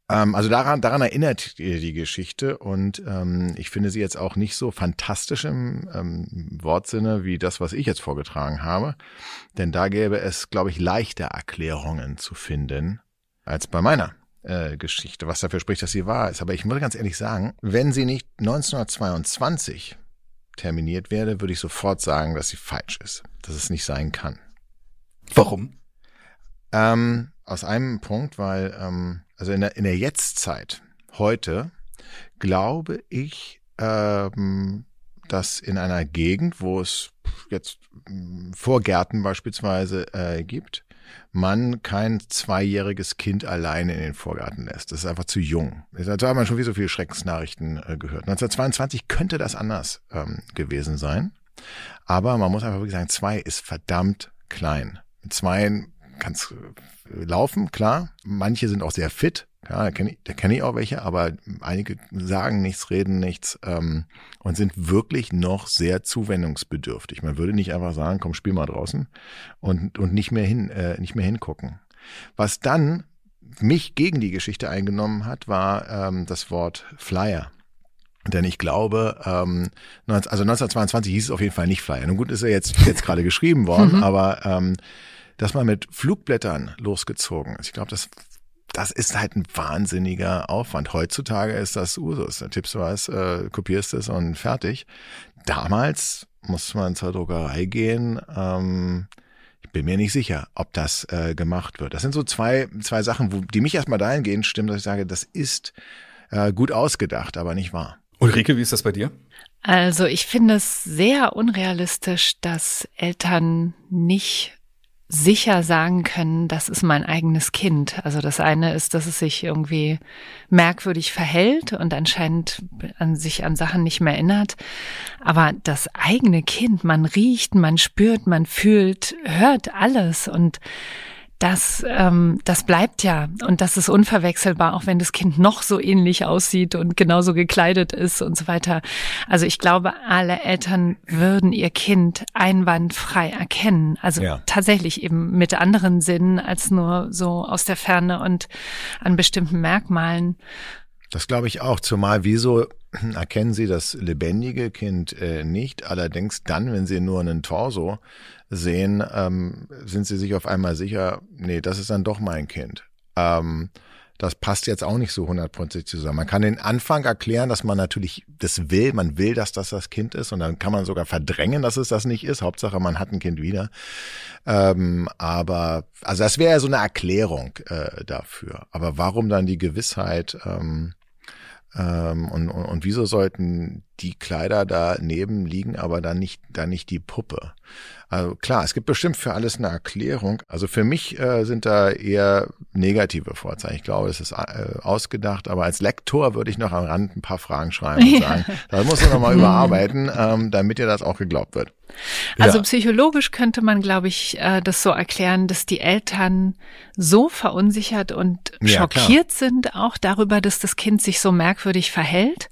Ähm, also daran, daran erinnert die Geschichte und ähm, ich finde sie jetzt auch nicht so fantastisch im ähm, Wortsinne wie das, was ich jetzt vorgetragen habe. Denn da gäbe es, glaube ich, leichter Erklärungen zu finden als bei meiner äh, Geschichte, was dafür spricht, dass sie wahr ist. Aber ich muss ganz ehrlich sagen, wenn sie nicht 1922 terminiert werde, würde ich sofort sagen, dass sie falsch ist, dass es nicht sein kann. Warum? Ähm, aus einem Punkt, weil ähm, also in der, in der Jetztzeit, heute, glaube ich, ähm, dass in einer Gegend, wo es jetzt hm, Vorgärten beispielsweise äh, gibt, man kein zweijähriges Kind alleine in den Vorgarten lässt. Das ist einfach zu jung. Dazu hat man schon wie so viele Schreckensnachrichten äh, gehört. 1922 könnte das anders ähm, gewesen sein. Aber man muss einfach wirklich sagen, zwei ist verdammt klein. Mit zwei kannst laufen, klar. Manche sind auch sehr fit. Ja, da kenne ich, da kenn ich auch welche, aber einige sagen nichts, reden nichts ähm, und sind wirklich noch sehr zuwendungsbedürftig. Man würde nicht einfach sagen, komm, spiel mal draußen und, und nicht mehr hin, äh, nicht mehr hingucken. Was dann mich gegen die Geschichte eingenommen hat, war ähm, das Wort Flyer. Denn ich glaube, ähm, also 1922 hieß es auf jeden Fall nicht Flyer. Nun gut, ist er jetzt, jetzt gerade geschrieben worden, mhm. aber ähm, dass man mit Flugblättern losgezogen ist. Ich glaube, das das ist halt ein wahnsinniger Aufwand. Heutzutage ist das Usus. Da tippst du was, äh, kopierst es und fertig. Damals muss man zur Druckerei gehen. Ähm, ich bin mir nicht sicher, ob das äh, gemacht wird. Das sind so zwei, zwei Sachen, wo, die mich erstmal dahingehend stimmen, dass ich sage, das ist äh, gut ausgedacht, aber nicht wahr. Ulrike, wie ist das bei dir? Also ich finde es sehr unrealistisch, dass Eltern nicht sicher sagen können, das ist mein eigenes Kind. Also das eine ist, dass es sich irgendwie merkwürdig verhält und anscheinend an sich an Sachen nicht mehr erinnert. Aber das eigene Kind, man riecht, man spürt, man fühlt, hört alles und das, ähm, das bleibt ja und das ist unverwechselbar, auch wenn das Kind noch so ähnlich aussieht und genauso gekleidet ist und so weiter. Also ich glaube, alle Eltern würden ihr Kind einwandfrei erkennen. Also ja. tatsächlich eben mit anderen Sinnen als nur so aus der Ferne und an bestimmten Merkmalen. Das glaube ich auch, zumal wieso erkennen Sie das lebendige Kind äh, nicht, allerdings dann, wenn Sie nur einen Torso sehen, ähm, sind Sie sich auf einmal sicher, nee, das ist dann doch mein Kind. Ähm, das passt jetzt auch nicht so hundertprozentig zusammen. Man kann den Anfang erklären, dass man natürlich das will, man will, dass das das Kind ist und dann kann man sogar verdrängen, dass es das nicht ist. Hauptsache, man hat ein Kind wieder. Ähm, aber, also das wäre ja so eine Erklärung äh, dafür. Aber warum dann die Gewissheit, ähm, ähm, und, und, und wieso sollten die Kleider daneben liegen, aber dann nicht, dann nicht die Puppe? Also klar, es gibt bestimmt für alles eine Erklärung. Also für mich äh, sind da eher negative Vorzeichen. Ich glaube, es ist äh, ausgedacht, aber als Lektor würde ich noch am Rand ein paar Fragen schreiben und sagen, da muss man nochmal überarbeiten, ähm, damit dir das auch geglaubt wird. Also ja. psychologisch könnte man, glaube ich, äh, das so erklären, dass die Eltern so verunsichert und ja, schockiert klar. sind auch darüber, dass das Kind sich so merkwürdig verhält,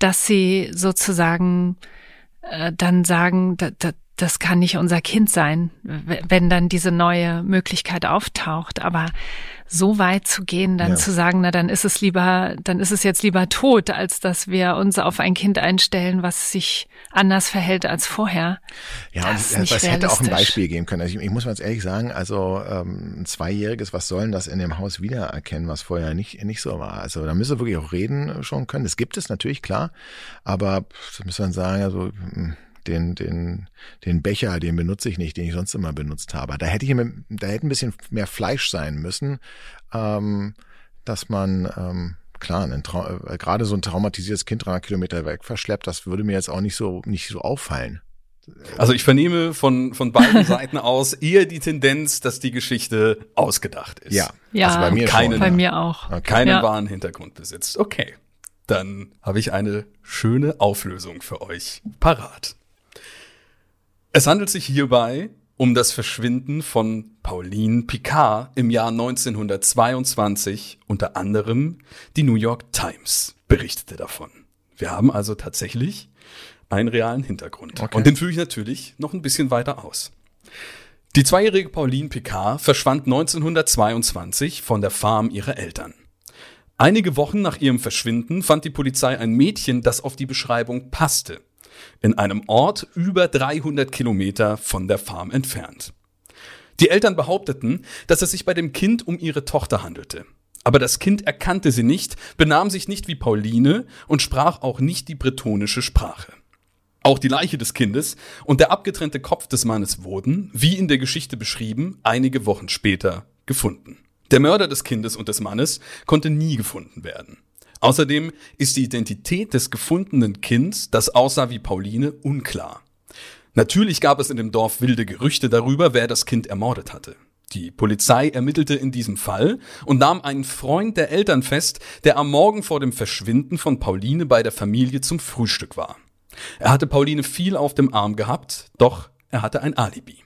dass sie sozusagen äh, dann sagen, da, da, das kann nicht unser Kind sein, wenn dann diese neue Möglichkeit auftaucht. Aber so weit zu gehen, dann ja. zu sagen, na dann ist es lieber, dann ist es jetzt lieber tot, als dass wir uns auf ein Kind einstellen, was sich anders verhält als vorher. Ja, das, und es hätte auch ein Beispiel geben können. Also ich, ich muss mal ehrlich sagen, also ähm, ein Zweijähriges, was sollen das in dem Haus wiedererkennen, was vorher nicht, nicht so war? Also da müssen wir wirklich auch reden schon können. Das gibt es natürlich, klar. Aber das muss man sagen, also hm, den, den, den Becher, den benutze ich nicht, den ich sonst immer benutzt habe. Da hätte ich, da hätte ein bisschen mehr Fleisch sein müssen, ähm, dass man, ähm, klar, äh, gerade so ein traumatisiertes Kind 300 Kilometer weg verschleppt, das würde mir jetzt auch nicht so, nicht so auffallen. Also ich vernehme von, von beiden Seiten aus eher die Tendenz, dass die Geschichte ausgedacht ist. Ja, ja also bei mir, keinen, bei mir auch. Okay. Keinen ja. wahren Hintergrund besitzt. Okay, dann habe ich eine schöne Auflösung für euch parat. Es handelt sich hierbei um das Verschwinden von Pauline Picard im Jahr 1922. Unter anderem die New York Times berichtete davon. Wir haben also tatsächlich einen realen Hintergrund. Okay. Und den führe ich natürlich noch ein bisschen weiter aus. Die zweijährige Pauline Picard verschwand 1922 von der Farm ihrer Eltern. Einige Wochen nach ihrem Verschwinden fand die Polizei ein Mädchen, das auf die Beschreibung passte in einem Ort über 300 Kilometer von der Farm entfernt. Die Eltern behaupteten, dass es sich bei dem Kind um ihre Tochter handelte. Aber das Kind erkannte sie nicht, benahm sich nicht wie Pauline und sprach auch nicht die bretonische Sprache. Auch die Leiche des Kindes und der abgetrennte Kopf des Mannes wurden, wie in der Geschichte beschrieben, einige Wochen später gefunden. Der Mörder des Kindes und des Mannes konnte nie gefunden werden. Außerdem ist die Identität des gefundenen Kinds, das aussah wie Pauline, unklar. Natürlich gab es in dem Dorf wilde Gerüchte darüber, wer das Kind ermordet hatte. Die Polizei ermittelte in diesem Fall und nahm einen Freund der Eltern fest, der am Morgen vor dem Verschwinden von Pauline bei der Familie zum Frühstück war. Er hatte Pauline viel auf dem Arm gehabt, doch er hatte ein Alibi.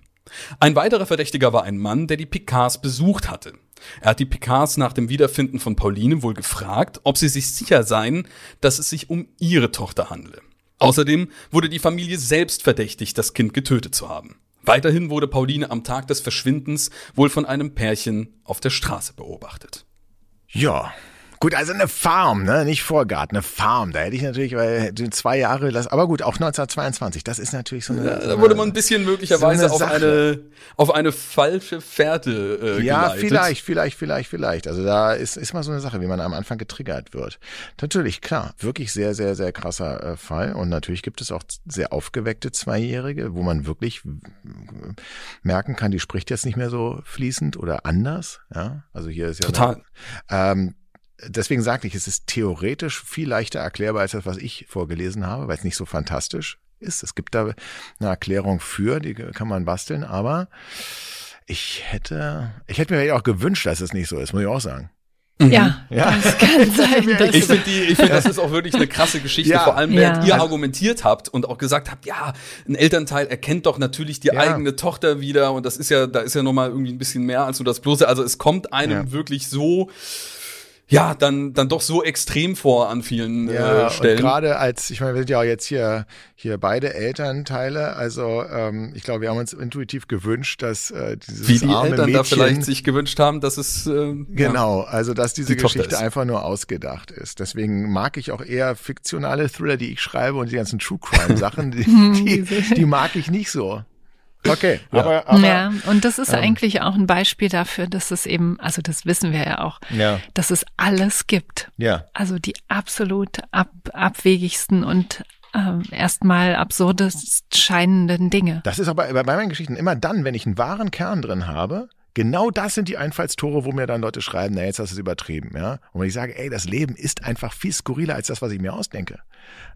Ein weiterer Verdächtiger war ein Mann, der die Picards besucht hatte. Er hat die Picards nach dem Wiederfinden von Pauline wohl gefragt, ob sie sich sicher seien, dass es sich um ihre Tochter handle. Außerdem wurde die Familie selbst verdächtigt, das Kind getötet zu haben. Weiterhin wurde Pauline am Tag des Verschwindens wohl von einem Pärchen auf der Straße beobachtet. Ja, Gut, also eine Farm, ne? nicht Vorgarten, eine Farm. Da hätte ich natürlich weil zwei Jahre, das, aber gut, auch 1922. Das ist natürlich so eine. Ja, da wurde man ein bisschen möglicherweise so eine auf eine auf eine falsche Fährte äh, Ja, geleitet. vielleicht, vielleicht, vielleicht, vielleicht. Also da ist ist mal so eine Sache, wie man am Anfang getriggert wird. Natürlich, klar, wirklich sehr, sehr, sehr krasser äh, Fall. Und natürlich gibt es auch sehr aufgeweckte Zweijährige, wo man wirklich merken kann, die spricht jetzt nicht mehr so fließend oder anders. Ja, also hier ist ja total. Eine, ähm, deswegen sagte ich, es ist theoretisch viel leichter erklärbar als das, was ich vorgelesen habe, weil es nicht so fantastisch ist. Es gibt da eine Erklärung für, die kann man basteln, aber ich hätte, ich hätte mir auch gewünscht, dass es nicht so ist, muss ich auch sagen. Mhm. Ja, ja, das kann sein. ich finde, ich finde, das ist auch wirklich eine krasse Geschichte, ja. vor allem, während ja. ihr argumentiert habt und auch gesagt habt, ja, ein Elternteil erkennt doch natürlich die ja. eigene Tochter wieder und das ist ja, da ist ja nochmal irgendwie ein bisschen mehr als nur das bloße. Also es kommt einem wirklich so ja, dann, dann doch so extrem vor an vielen ja, äh, Stellen. Gerade als, ich meine, wir sind ja auch jetzt hier, hier beide Elternteile, also ähm, ich glaube, wir haben uns intuitiv gewünscht, dass äh, dieses Wie die arme Eltern Mädchen, da vielleicht sich gewünscht haben, dass es äh, Genau, also dass diese die Geschichte einfach nur ausgedacht ist. Deswegen mag ich auch eher fiktionale Thriller, die ich schreibe und die ganzen True Crime Sachen, die, die, die mag ich nicht so. Okay, ja. aber, aber ja, und das ist ähm, eigentlich auch ein Beispiel dafür, dass es eben, also das wissen wir ja auch, ja. dass es alles gibt. Ja. Also die absolut ab, abwegigsten und äh, erstmal absurdest scheinenden Dinge. Das ist aber bei meinen Geschichten immer dann, wenn ich einen wahren Kern drin habe, Genau das sind die Einfallstore, wo mir dann Leute schreiben, na jetzt hast du es übertrieben, ja. Und wenn ich sage, ey, das Leben ist einfach viel skurriler als das, was ich mir ausdenke.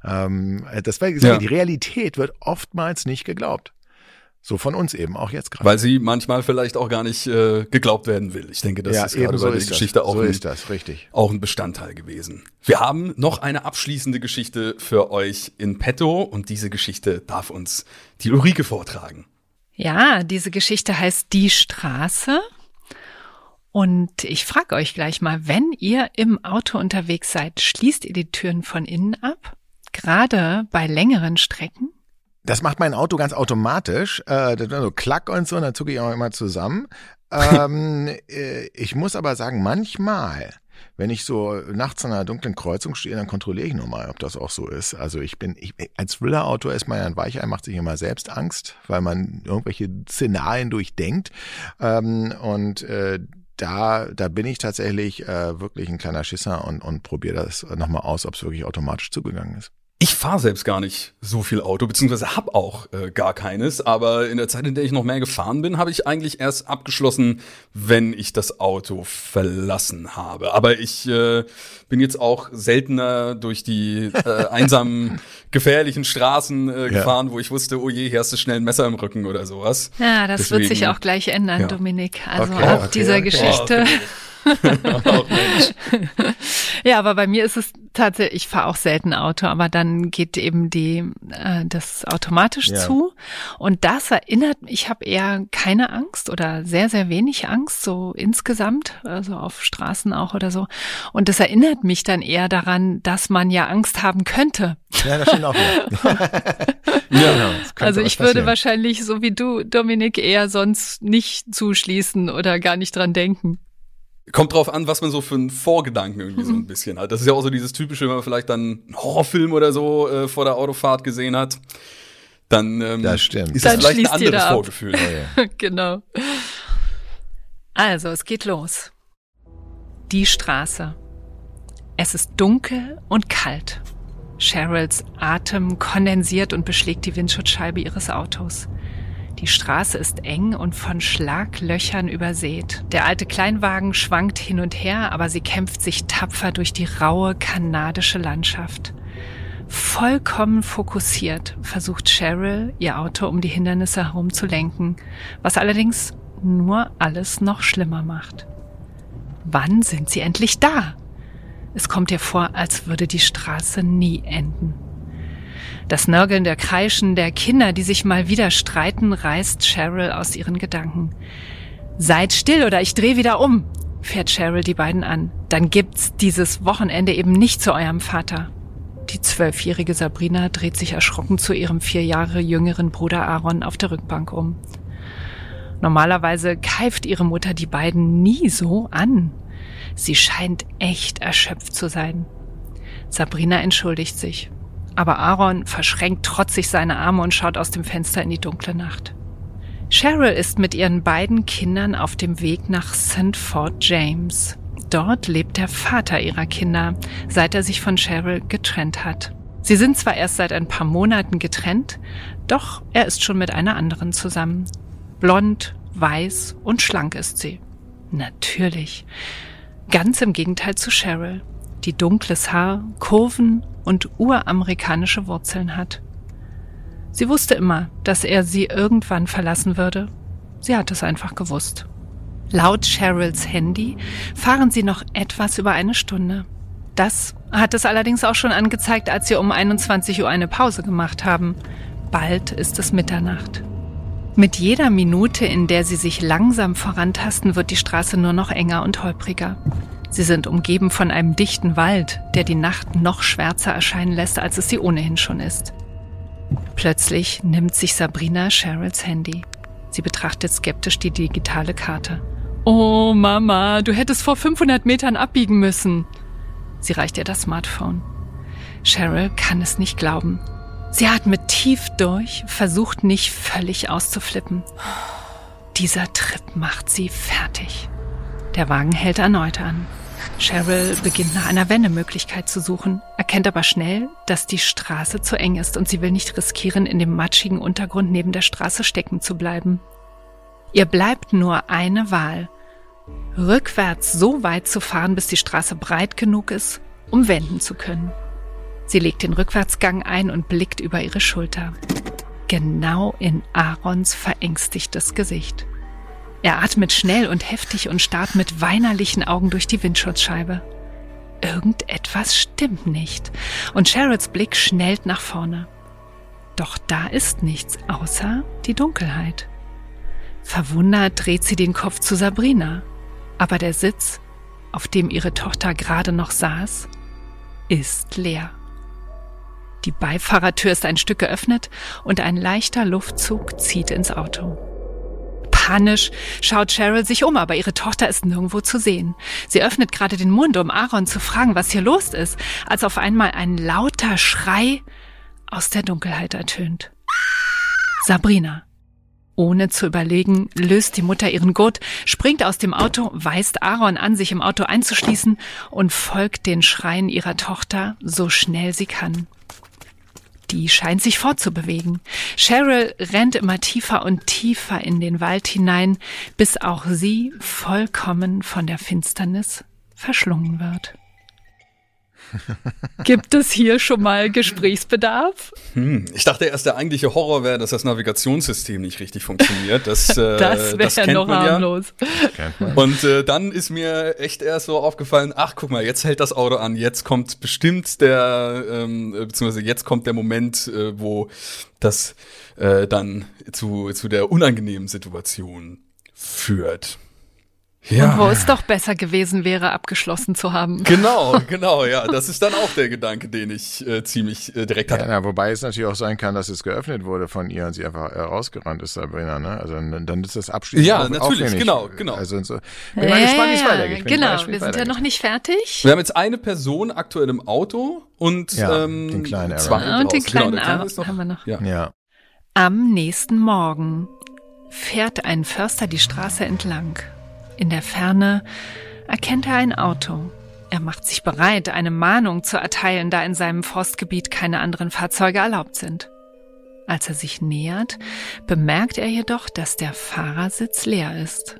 Ähm, das war, ja. die Realität wird oftmals nicht geglaubt. So von uns eben auch jetzt gerade. Weil sie manchmal vielleicht auch gar nicht äh, geglaubt werden will. Ich denke, das ja, ist gerade so bei der Geschichte auch, so ein, ist das, richtig. auch ein Bestandteil gewesen. Wir haben noch eine abschließende Geschichte für euch in petto und diese Geschichte darf uns die Ulrike vortragen. Ja, diese Geschichte heißt Die Straße. Und ich frage euch gleich mal, wenn ihr im Auto unterwegs seid, schließt ihr die Türen von innen ab? Gerade bei längeren Strecken? Das macht mein Auto ganz automatisch. Äh, so klack und so, und dann zucke ich auch immer zusammen. ähm, äh, ich muss aber sagen, manchmal, wenn ich so nachts an einer dunklen Kreuzung stehe, dann kontrolliere ich nur mal, ob das auch so ist. Also ich bin, ich, als Thriller-Autor ist man ja ein Weichei, macht sich immer selbst Angst, weil man irgendwelche Szenarien durchdenkt. Ähm, und äh, da, da bin ich tatsächlich äh, wirklich ein kleiner Schisser und, und probiere das nochmal aus, ob es wirklich automatisch zugegangen ist. Ich fahre selbst gar nicht so viel Auto, beziehungsweise habe auch äh, gar keines. Aber in der Zeit, in der ich noch mehr gefahren bin, habe ich eigentlich erst abgeschlossen, wenn ich das Auto verlassen habe. Aber ich äh, bin jetzt auch seltener durch die äh, einsamen, gefährlichen Straßen äh, gefahren, ja. wo ich wusste, oh je, hier hast du schnell ein Messer im Rücken oder sowas. Ja, das Deswegen, wird sich auch gleich ändern, ja. Dominik. Also okay, ab okay, dieser okay. Geschichte. Oh, ja, aber bei mir ist es tatsächlich, ich fahre auch selten Auto, aber dann geht eben die äh, das automatisch ja. zu. Und das erinnert, ich habe eher keine Angst oder sehr, sehr wenig Angst, so insgesamt, also auf Straßen auch oder so. Und das erinnert mich dann eher daran, dass man ja Angst haben könnte. Ja, das stimmt auch. ja, genau, also ich würde wahrscheinlich, so wie du, Dominik, eher sonst nicht zuschließen oder gar nicht dran denken. Kommt drauf an, was man so für einen Vorgedanken irgendwie so ein bisschen hat. Das ist ja auch so dieses typische, wenn man vielleicht dann einen Horrorfilm oder so äh, vor der Autofahrt gesehen hat, dann ähm, das stimmt. ist das dann vielleicht ein anderes Vorgefühl. Oh, ja. genau. Also, es geht los. Die Straße. Es ist dunkel und kalt. Cheryls Atem kondensiert und beschlägt die Windschutzscheibe ihres Autos. Die Straße ist eng und von Schlaglöchern übersät. Der alte Kleinwagen schwankt hin und her, aber sie kämpft sich tapfer durch die raue kanadische Landschaft. Vollkommen fokussiert versucht Cheryl, ihr Auto um die Hindernisse herum zu lenken, was allerdings nur alles noch schlimmer macht. Wann sind sie endlich da? Es kommt ihr vor, als würde die Straße nie enden. Das Nörgeln der Kreischen der Kinder, die sich mal wieder streiten, reißt Cheryl aus ihren Gedanken. Seid still oder ich dreh wieder um, fährt Cheryl die beiden an. Dann gibt's dieses Wochenende eben nicht zu eurem Vater. Die zwölfjährige Sabrina dreht sich erschrocken zu ihrem vier Jahre jüngeren Bruder Aaron auf der Rückbank um. Normalerweise keift ihre Mutter die beiden nie so an. Sie scheint echt erschöpft zu sein. Sabrina entschuldigt sich. Aber Aaron verschränkt trotzig seine Arme und schaut aus dem Fenster in die dunkle Nacht. Cheryl ist mit ihren beiden Kindern auf dem Weg nach St. Fort James. Dort lebt der Vater ihrer Kinder, seit er sich von Cheryl getrennt hat. Sie sind zwar erst seit ein paar Monaten getrennt, doch er ist schon mit einer anderen zusammen. Blond, weiß und schlank ist sie. Natürlich. Ganz im Gegenteil zu Cheryl, die dunkles Haar, Kurven und uramerikanische Wurzeln hat. Sie wusste immer, dass er sie irgendwann verlassen würde. Sie hat es einfach gewusst. Laut Cheryls Handy fahren sie noch etwas über eine Stunde. Das hat es allerdings auch schon angezeigt, als sie um 21 Uhr eine Pause gemacht haben. Bald ist es Mitternacht. Mit jeder Minute, in der sie sich langsam vorantasten, wird die Straße nur noch enger und holpriger. Sie sind umgeben von einem dichten Wald, der die Nacht noch schwärzer erscheinen lässt, als es sie ohnehin schon ist. Plötzlich nimmt sich Sabrina Cheryls Handy. Sie betrachtet skeptisch die digitale Karte. Oh Mama, du hättest vor 500 Metern abbiegen müssen. Sie reicht ihr das Smartphone. Cheryl kann es nicht glauben. Sie atmet tief durch, versucht nicht völlig auszuflippen. Dieser Trip macht sie fertig. Der Wagen hält erneut an. Cheryl beginnt nach einer Wendemöglichkeit zu suchen, erkennt aber schnell, dass die Straße zu eng ist und sie will nicht riskieren, in dem matschigen Untergrund neben der Straße stecken zu bleiben. Ihr bleibt nur eine Wahl. Rückwärts so weit zu fahren, bis die Straße breit genug ist, um wenden zu können. Sie legt den Rückwärtsgang ein und blickt über ihre Schulter. Genau in Aarons verängstigtes Gesicht. Er atmet schnell und heftig und starrt mit weinerlichen Augen durch die Windschutzscheibe. Irgendetwas stimmt nicht und Cheryls Blick schnellt nach vorne. Doch da ist nichts außer die Dunkelheit. Verwundert dreht sie den Kopf zu Sabrina, aber der Sitz, auf dem ihre Tochter gerade noch saß, ist leer. Die Beifahrertür ist ein Stück geöffnet und ein leichter Luftzug zieht ins Auto. Panisch schaut Cheryl sich um, aber ihre Tochter ist nirgendwo zu sehen. Sie öffnet gerade den Mund, um Aaron zu fragen, was hier los ist, als auf einmal ein lauter Schrei aus der Dunkelheit ertönt. Sabrina. Ohne zu überlegen, löst die Mutter ihren Gurt, springt aus dem Auto, weist Aaron an, sich im Auto einzuschließen und folgt den Schreien ihrer Tochter so schnell sie kann. Die scheint sich fortzubewegen. Cheryl rennt immer tiefer und tiefer in den Wald hinein, bis auch sie vollkommen von der Finsternis verschlungen wird. Gibt es hier schon mal Gesprächsbedarf? Hm, ich dachte erst, der eigentliche Horror wäre, dass das Navigationssystem nicht richtig funktioniert. Das, äh, das wäre ja noch harmlos. Ja. Und äh, dann ist mir echt erst so aufgefallen, ach guck mal, jetzt hält das Auto an, jetzt kommt bestimmt der, ähm, beziehungsweise jetzt kommt der Moment, äh, wo das äh, dann zu, zu der unangenehmen Situation führt. Ja. Und wo es doch besser gewesen wäre, abgeschlossen zu haben. Genau, genau, ja. Das ist dann auch der Gedanke, den ich äh, ziemlich äh, direkt hatte. Ja, na, wobei es natürlich auch sein kann, dass es geöffnet wurde von ihr und sie einfach äh, rausgerannt ist, Sabrina, ne? Also dann, dann ist das abschließend. Ja, auf, natürlich, genau, genau. Also so. Bin mal gespannt, wie es weitergeht. Genau, wir sind ja noch nicht fertig. Wir haben jetzt eine Person aktuell im Auto und ja, ähm, den kleinen Aaron. zwei und den kleinen genau, Aaron haben wir noch. Ja. ja. Am nächsten Morgen fährt ein Förster die Straße entlang. In der Ferne erkennt er ein Auto. Er macht sich bereit, eine Mahnung zu erteilen, da in seinem Forstgebiet keine anderen Fahrzeuge erlaubt sind. Als er sich nähert, bemerkt er jedoch, dass der Fahrersitz leer ist.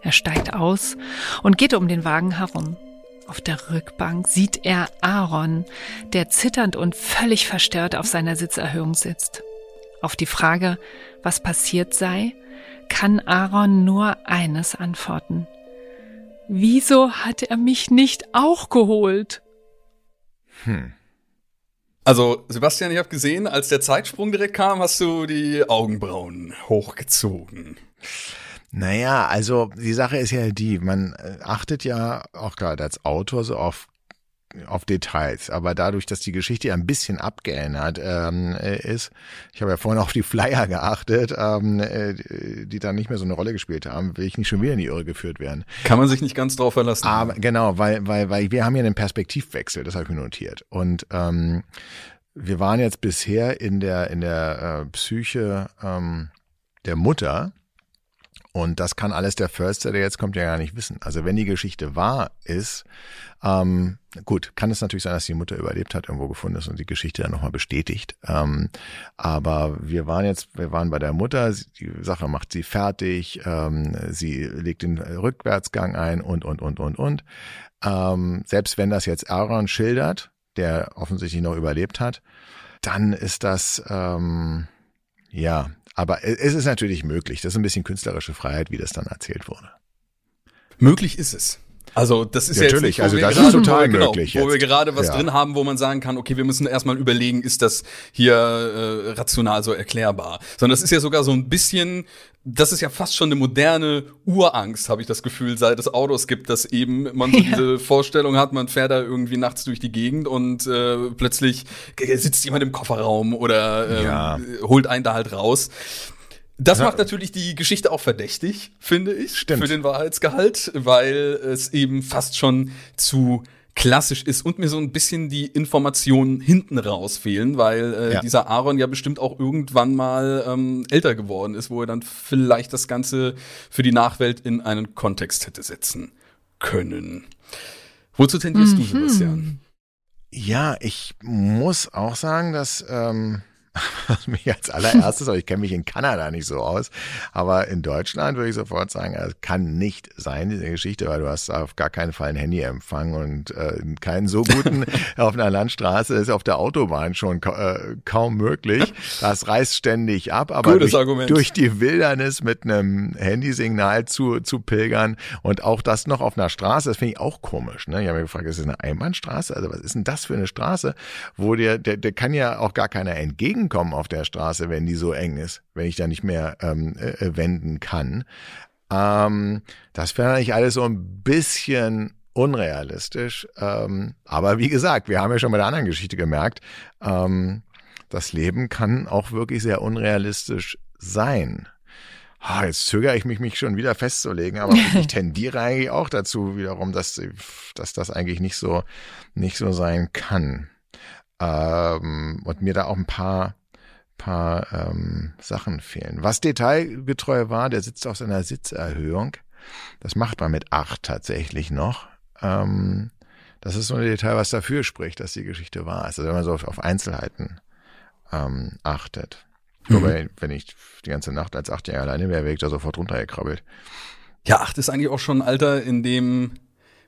Er steigt aus und geht um den Wagen herum. Auf der Rückbank sieht er Aaron, der zitternd und völlig verstört auf seiner Sitzerhöhung sitzt. Auf die Frage, was passiert sei, kann Aaron nur eines antworten. Wieso hat er mich nicht auch geholt? Hm. Also, Sebastian, ich habe gesehen, als der Zeitsprung direkt kam, hast du die Augenbrauen hochgezogen. Naja, also die Sache ist ja die, man äh, achtet ja auch gerade als Autor so auf auf Details. Aber dadurch, dass die Geschichte ja ein bisschen abgeändert ähm, äh, ist, ich habe ja vorhin auf die Flyer geachtet, ähm, äh, die dann nicht mehr so eine Rolle gespielt haben, will ich nicht schon wieder in die Irre geführt werden. Kann man sich nicht ganz drauf verlassen. Aber genau, weil, weil, weil wir haben ja einen Perspektivwechsel, das habe ich mir notiert. Und ähm, wir waren jetzt bisher in der, in der äh, Psyche ähm, der Mutter. Und das kann alles der Förster, der jetzt kommt, ja gar nicht wissen. Also wenn die Geschichte wahr ist, ähm, gut, kann es natürlich sein, dass die Mutter überlebt hat, irgendwo gefunden ist und die Geschichte dann nochmal bestätigt. Ähm, aber wir waren jetzt, wir waren bei der Mutter, die Sache macht sie fertig, ähm, sie legt den Rückwärtsgang ein und, und, und, und, und. Ähm, selbst wenn das jetzt Aaron schildert, der offensichtlich noch überlebt hat, dann ist das, ähm, ja, aber es ist natürlich möglich. Das ist ein bisschen künstlerische Freiheit, wie das dann erzählt wurde. Möglich ist es. Also das ist ja, natürlich, jetzt nicht, also das ist total genau, möglich. Wo wir gerade was ja. drin haben, wo man sagen kann, okay, wir müssen erstmal überlegen, ist das hier äh, rational so erklärbar? Sondern das ist ja sogar so ein bisschen, das ist ja fast schon eine moderne Urangst, habe ich das Gefühl, seit es Autos gibt, dass eben man so Ja. diese Vorstellung hat, man fährt da irgendwie nachts durch die Gegend und äh, plötzlich sitzt jemand im Kofferraum oder ähm, Ja. holt einen da halt raus. Das Ja. macht natürlich die Geschichte auch verdächtig, finde ich, Stimmt. für den Wahrheitsgehalt, weil es eben fast schon zu klassisch ist und mir so ein bisschen die Informationen hinten raus fehlen, weil äh, Ja. dieser Aaron ja bestimmt auch irgendwann mal ähm, älter geworden ist, wo er dann vielleicht das Ganze für die Nachwelt in einen Kontext hätte setzen können. Wozu tendierst du, Sebastian? Ja, ich muss auch sagen, dass ähm, was mich als allererstes, aber ich kenne mich in Kanada nicht so aus, aber in Deutschland würde ich sofort sagen, es kann nicht sein, diese Geschichte, weil du hast auf gar keinen Fall ein Handyempfang und äh, keinen so guten auf einer Landstraße ist auf der Autobahn schon ka äh, kaum möglich. Das reißt ständig ab, aber Gutes durch, Argument. durch die Wildernis mit einem Handysignal zu, zu pilgern und auch das noch auf einer Straße, das finde ich auch komisch. Ne? Ich habe mich gefragt, ist das eine Einbahnstraße? Also was ist denn das für eine Straße, wo dir, der, der kann ja auch gar keiner entgegenkommen auf der Straße, wenn die so eng ist, wenn ich da nicht mehr ähm, äh, wenden kann. Ähm, das wäre eigentlich alles so ein bisschen unrealistisch. Ähm, aber wie gesagt, wir haben ja schon bei der anderen Geschichte gemerkt, ähm, das Leben kann auch wirklich sehr unrealistisch sein. Ah, jetzt zögere ich mich, mich schon wieder festzulegen, aber ich tendiere eigentlich auch dazu wiederum, dass, dass das eigentlich nicht so, nicht so sein kann. Ähm, und mir da auch ein paar, paar ähm, Sachen fehlen. Was detailgetreu war, der sitzt auf seiner Sitzerhöhung. Das macht man mit acht tatsächlich noch. Ähm, das ist so ein Detail, was dafür spricht, dass die Geschichte wahr ist. Also wenn man so auf, auf Einzelheiten ähm, achtet. Wobei, wenn ich die ganze Nacht als Achtjähriger alleine wäre, wäre ich da sofort runtergekrabbelt. Ja, acht ist eigentlich auch schon ein Alter, in dem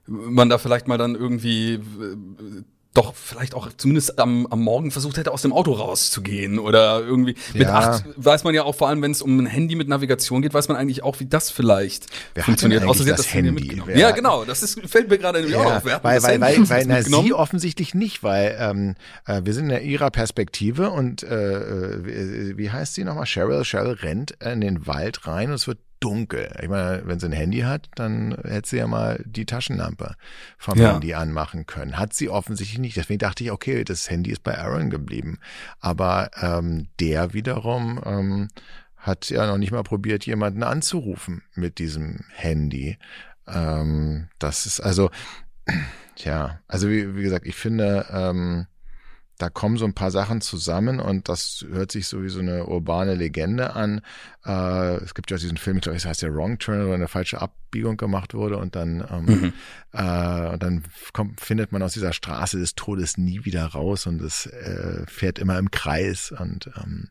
man da vielleicht mal dann irgendwie äh, doch vielleicht auch zumindest am, am Morgen versucht hätte, aus dem Auto rauszugehen oder irgendwie. Mit Ja. acht weiß man ja auch vor allem, wenn es um ein Handy mit Navigation geht, weiß man eigentlich auch, wie das vielleicht Wer hat funktioniert. denn eigentlich sie hat das Handy Handy? Wer ja, hat- genau. Das ist, fällt mir gerade nämlich auch auf. Wer hat weil, das weil, Handy weil, weil na, sie offensichtlich nicht, weil ähm, äh, wir sind in ihrer Perspektive und äh, äh, wie heißt sie nochmal? Cheryl. Cheryl rennt in den Wald rein und es wird dunkel. Ich meine, wenn sie ein Handy hat, dann hätte sie ja mal die Taschenlampe vom Ja. Handy anmachen können. Hat sie offensichtlich nicht. Deswegen dachte ich, okay, das Handy ist bei Aaron geblieben. Aber ähm, der wiederum ähm, hat ja noch nicht mal probiert, jemanden anzurufen mit diesem Handy. Ähm, das ist also, tja, also wie, wie gesagt, ich finde, ähm, da kommen so ein paar Sachen zusammen und das hört sich so wie so eine urbane Legende an. Äh, es gibt ja diesen Film, ich glaube, das heißt der Wrong Turn, wo eine falsche Abbiegung gemacht wurde und dann, ähm, Mhm. äh, und dann kommt, findet man aus dieser Straße des Todes nie wieder raus und es äh, fährt immer im Kreis und ähm,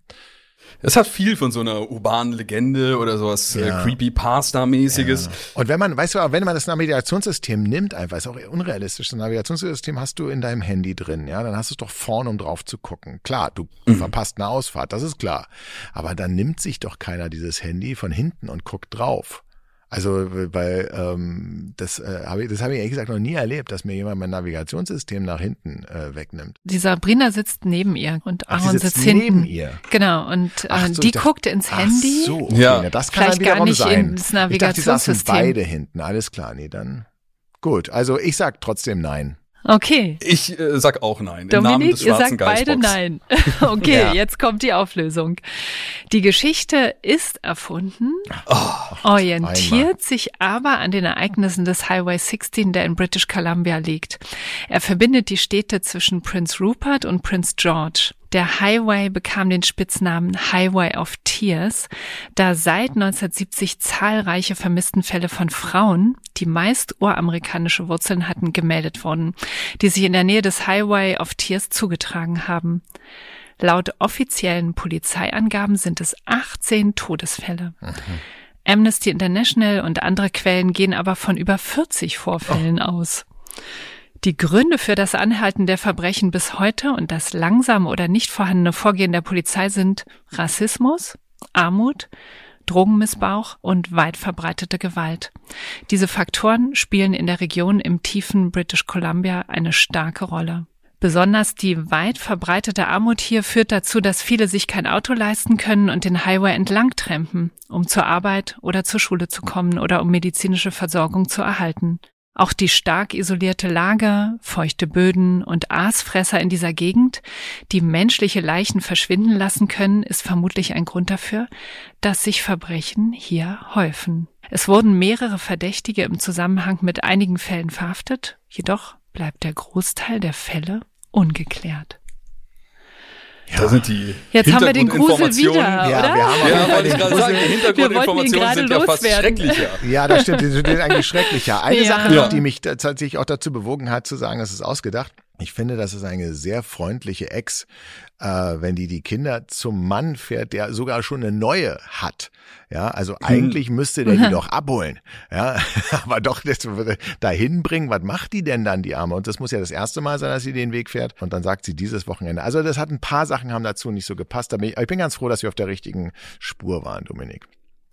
Es hat viel von so einer urbanen Legende oder sowas Ja. äh, Creepypasta-mäßiges. Und wenn man, weißt du, wenn man das Navigationssystem nimmt, einfach, ist auch unrealistisch. Das Navigationssystem hast du in deinem Handy drin, ja, dann hast du es doch vorne, um drauf zu gucken. Klar, du verpasst eine Ausfahrt, das ist klar. Aber dann nimmt sich doch keiner dieses Handy von hinten und guckt drauf. Also, weil ähm, das äh, habe ich, das habe ich ehrlich gesagt noch nie erlebt, dass mir jemand mein Navigationssystem nach hinten äh, wegnimmt. Die Sabrina sitzt neben ihr und Ach, Aaron sitzt sitzt hinten. neben ihr. Genau, und Ach äh, so, die dachte- guckt ins Ach Handy. so, okay, Ja. na, das kann Vielleicht dann gar nicht sein. ins Ich dachte, die saßen Navigationssystem. beide hinten. Alles klar, nee, dann gut. Also ich sag trotzdem nein. Okay. Ich äh, sag auch nein. Dominik, ihr sagt beide nein. okay, ja. jetzt kommt die Auflösung. Die Geschichte ist erfunden, oh, orientiert einmal. sich aber an den Ereignissen des Highway 16, der in British Columbia liegt. Er verbindet die Städte zwischen Prince Rupert und Prince George. Der Highway bekam den Spitznamen Highway of Tears, da seit 1970 zahlreiche Vermisstenfälle von Frauen, die meist uramerikanische Wurzeln hatten, gemeldet wurden, die sich in der Nähe des Highway of Tears zugetragen haben. Laut offiziellen Polizeiangaben sind es 18 Todesfälle. Mhm. Amnesty International und andere Quellen gehen aber von über 40 Vorfällen oh. aus. Die Gründe für das Anhalten der Verbrechen bis heute und das langsame oder nicht vorhandene Vorgehen der Polizei sind Rassismus, Armut, Drogenmissbrauch und weit verbreitete Gewalt. Diese Faktoren spielen in der Region im tiefen British Columbia eine starke Rolle. Besonders die weit verbreitete Armut hier führt dazu, dass viele sich kein Auto leisten können und den Highway entlang trampen, um zur Arbeit oder zur Schule zu kommen oder um medizinische Versorgung zu erhalten. Auch die stark isolierte Lage, feuchte Böden und Aasfresser in dieser Gegend, die menschliche Leichen verschwinden lassen können, ist vermutlich ein Grund dafür, dass sich Verbrechen hier häufen. Es wurden mehrere Verdächtige im Zusammenhang mit einigen Fällen verhaftet, jedoch bleibt der Großteil der Fälle ungeklärt. Ja. Da sind die Jetzt haben wir den Grusel wieder, ja, oder? Wir haben ja, wollte ich gerade sagen, die Hintergrundinformationen sind ja fast schrecklicher. Ja, das stimmt, die sind eigentlich schrecklicher. Eine ja. Sache noch, die mich tatsächlich auch dazu bewogen hat, zu sagen, das ist ausgedacht. Ich finde, das ist eine sehr freundliche Ex, äh, wenn die die Kinder zum Mann fährt, der sogar schon eine neue hat. Ja, also hm. eigentlich müsste der die doch abholen. Ja, aber doch das dahin bringen. Was macht die denn dann, die Arme? Und das muss ja das erste Mal sein, dass sie den Weg fährt. Und dann sagt sie dieses Wochenende. Also das hat ein paar Sachen haben dazu nicht so gepasst. Ich, ich bin ganz froh, dass wir auf der richtigen Spur waren, Dominik.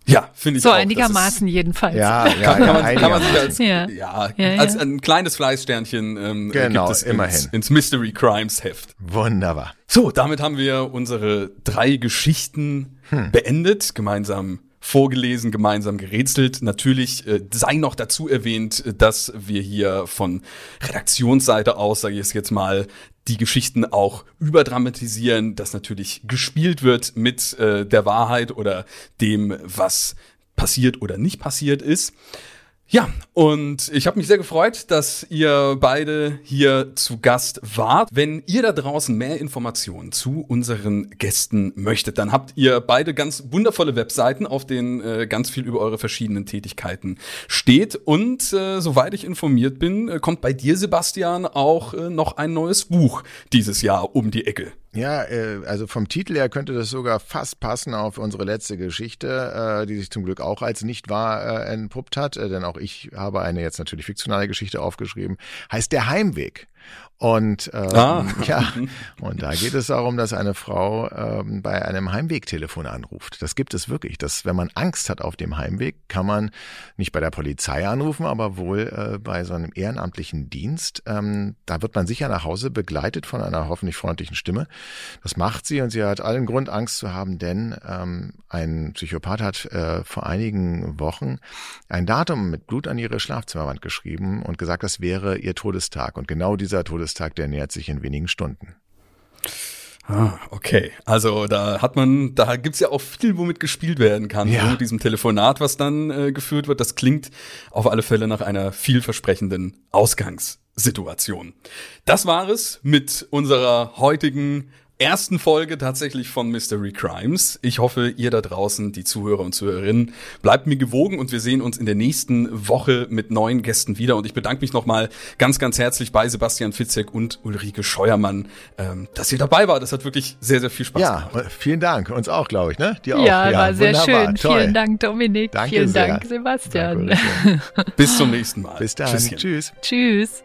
Ja, finde ich so auch. So einigermaßen jedenfalls. Ja, ja, kann, kann, man, kann man sich als, ja. Ja, ja, als ein kleines Fleißsternchen ähm, genau, gibt es immerhin. Ins, ins Mystery Crimes Heft. Wunderbar. So, damit haben wir unsere drei Geschichten hm. beendet, gemeinsam vorgelesen, gemeinsam gerätselt. Natürlich äh, sei noch dazu erwähnt, dass wir hier von Redaktionsseite aus, sage ich es jetzt mal, die Geschichten auch überdramatisieren, dass natürlich gespielt wird mit äh, der Wahrheit oder dem, was passiert oder nicht passiert ist. Ja, und ich habe mich sehr gefreut, dass ihr beide hier zu Gast wart. Wenn ihr da draußen mehr Informationen zu unseren Gästen möchtet, dann habt ihr beide ganz wundervolle Webseiten, auf denen äh, ganz viel über eure verschiedenen Tätigkeiten steht. Und äh, soweit ich informiert bin, äh, kommt bei dir, Sebastian, auch äh, noch ein neues Buch dieses Jahr um die Ecke. Ja, äh, also vom Titel her könnte das sogar fast passen auf unsere letzte Geschichte, äh, die sich zum Glück auch als nicht wahr äh, entpuppt hat, äh, denn auch ich habe eine jetzt natürlich fiktionale Geschichte aufgeschrieben. Heißt Der Heimweg. Und ähm, ah. ja, und da geht es darum, dass eine Frau ähm, bei einem Heimwegtelefon anruft. Das gibt es wirklich. Dass, wenn man Angst hat auf dem Heimweg, kann man nicht bei der Polizei anrufen, aber wohl äh, bei so einem ehrenamtlichen Dienst. Ähm, da wird man sicher nach Hause begleitet von einer hoffentlich freundlichen Stimme. Das macht sie und sie hat allen Grund, Angst zu haben, denn ähm, ein Psychopath hat äh, vor einigen Wochen ein Datum mit Blut an ihre Schlafzimmerwand geschrieben und gesagt, das wäre ihr Todestag. Und genau dieser Todestag der nähert sich in wenigen Stunden. Ah, okay. Also da hat man, da gibt's ja auch viel, womit gespielt werden kann. Ja. mit diesem Telefonat, was dann äh, geführt wird. Das klingt auf alle Fälle nach einer vielversprechenden Ausgangssituation. Das war es mit unserer heutigen ersten Folge tatsächlich von Mystery Crimes. Ich hoffe, ihr da draußen, die Zuhörer und Zuhörerinnen, bleibt mir gewogen und wir sehen uns in der nächsten Woche mit neuen Gästen wieder. Und ich bedanke mich nochmal ganz, ganz herzlich bei Sebastian Fitzek und Ulrike Scheuermann, ähm, dass ihr dabei war. Das hat wirklich sehr, sehr viel Spaß ja, gemacht. vielen Dank. Uns auch, glaube ich, ne? Dir auch. Ja, ja war sehr wunderbar. schön. Toll. Vielen Dank, Dominik. Danke vielen sehr. Dank, Sebastian. Danke, Bis zum nächsten Mal. Bis dann. Tschüsschen. Tschüss. Tschüss.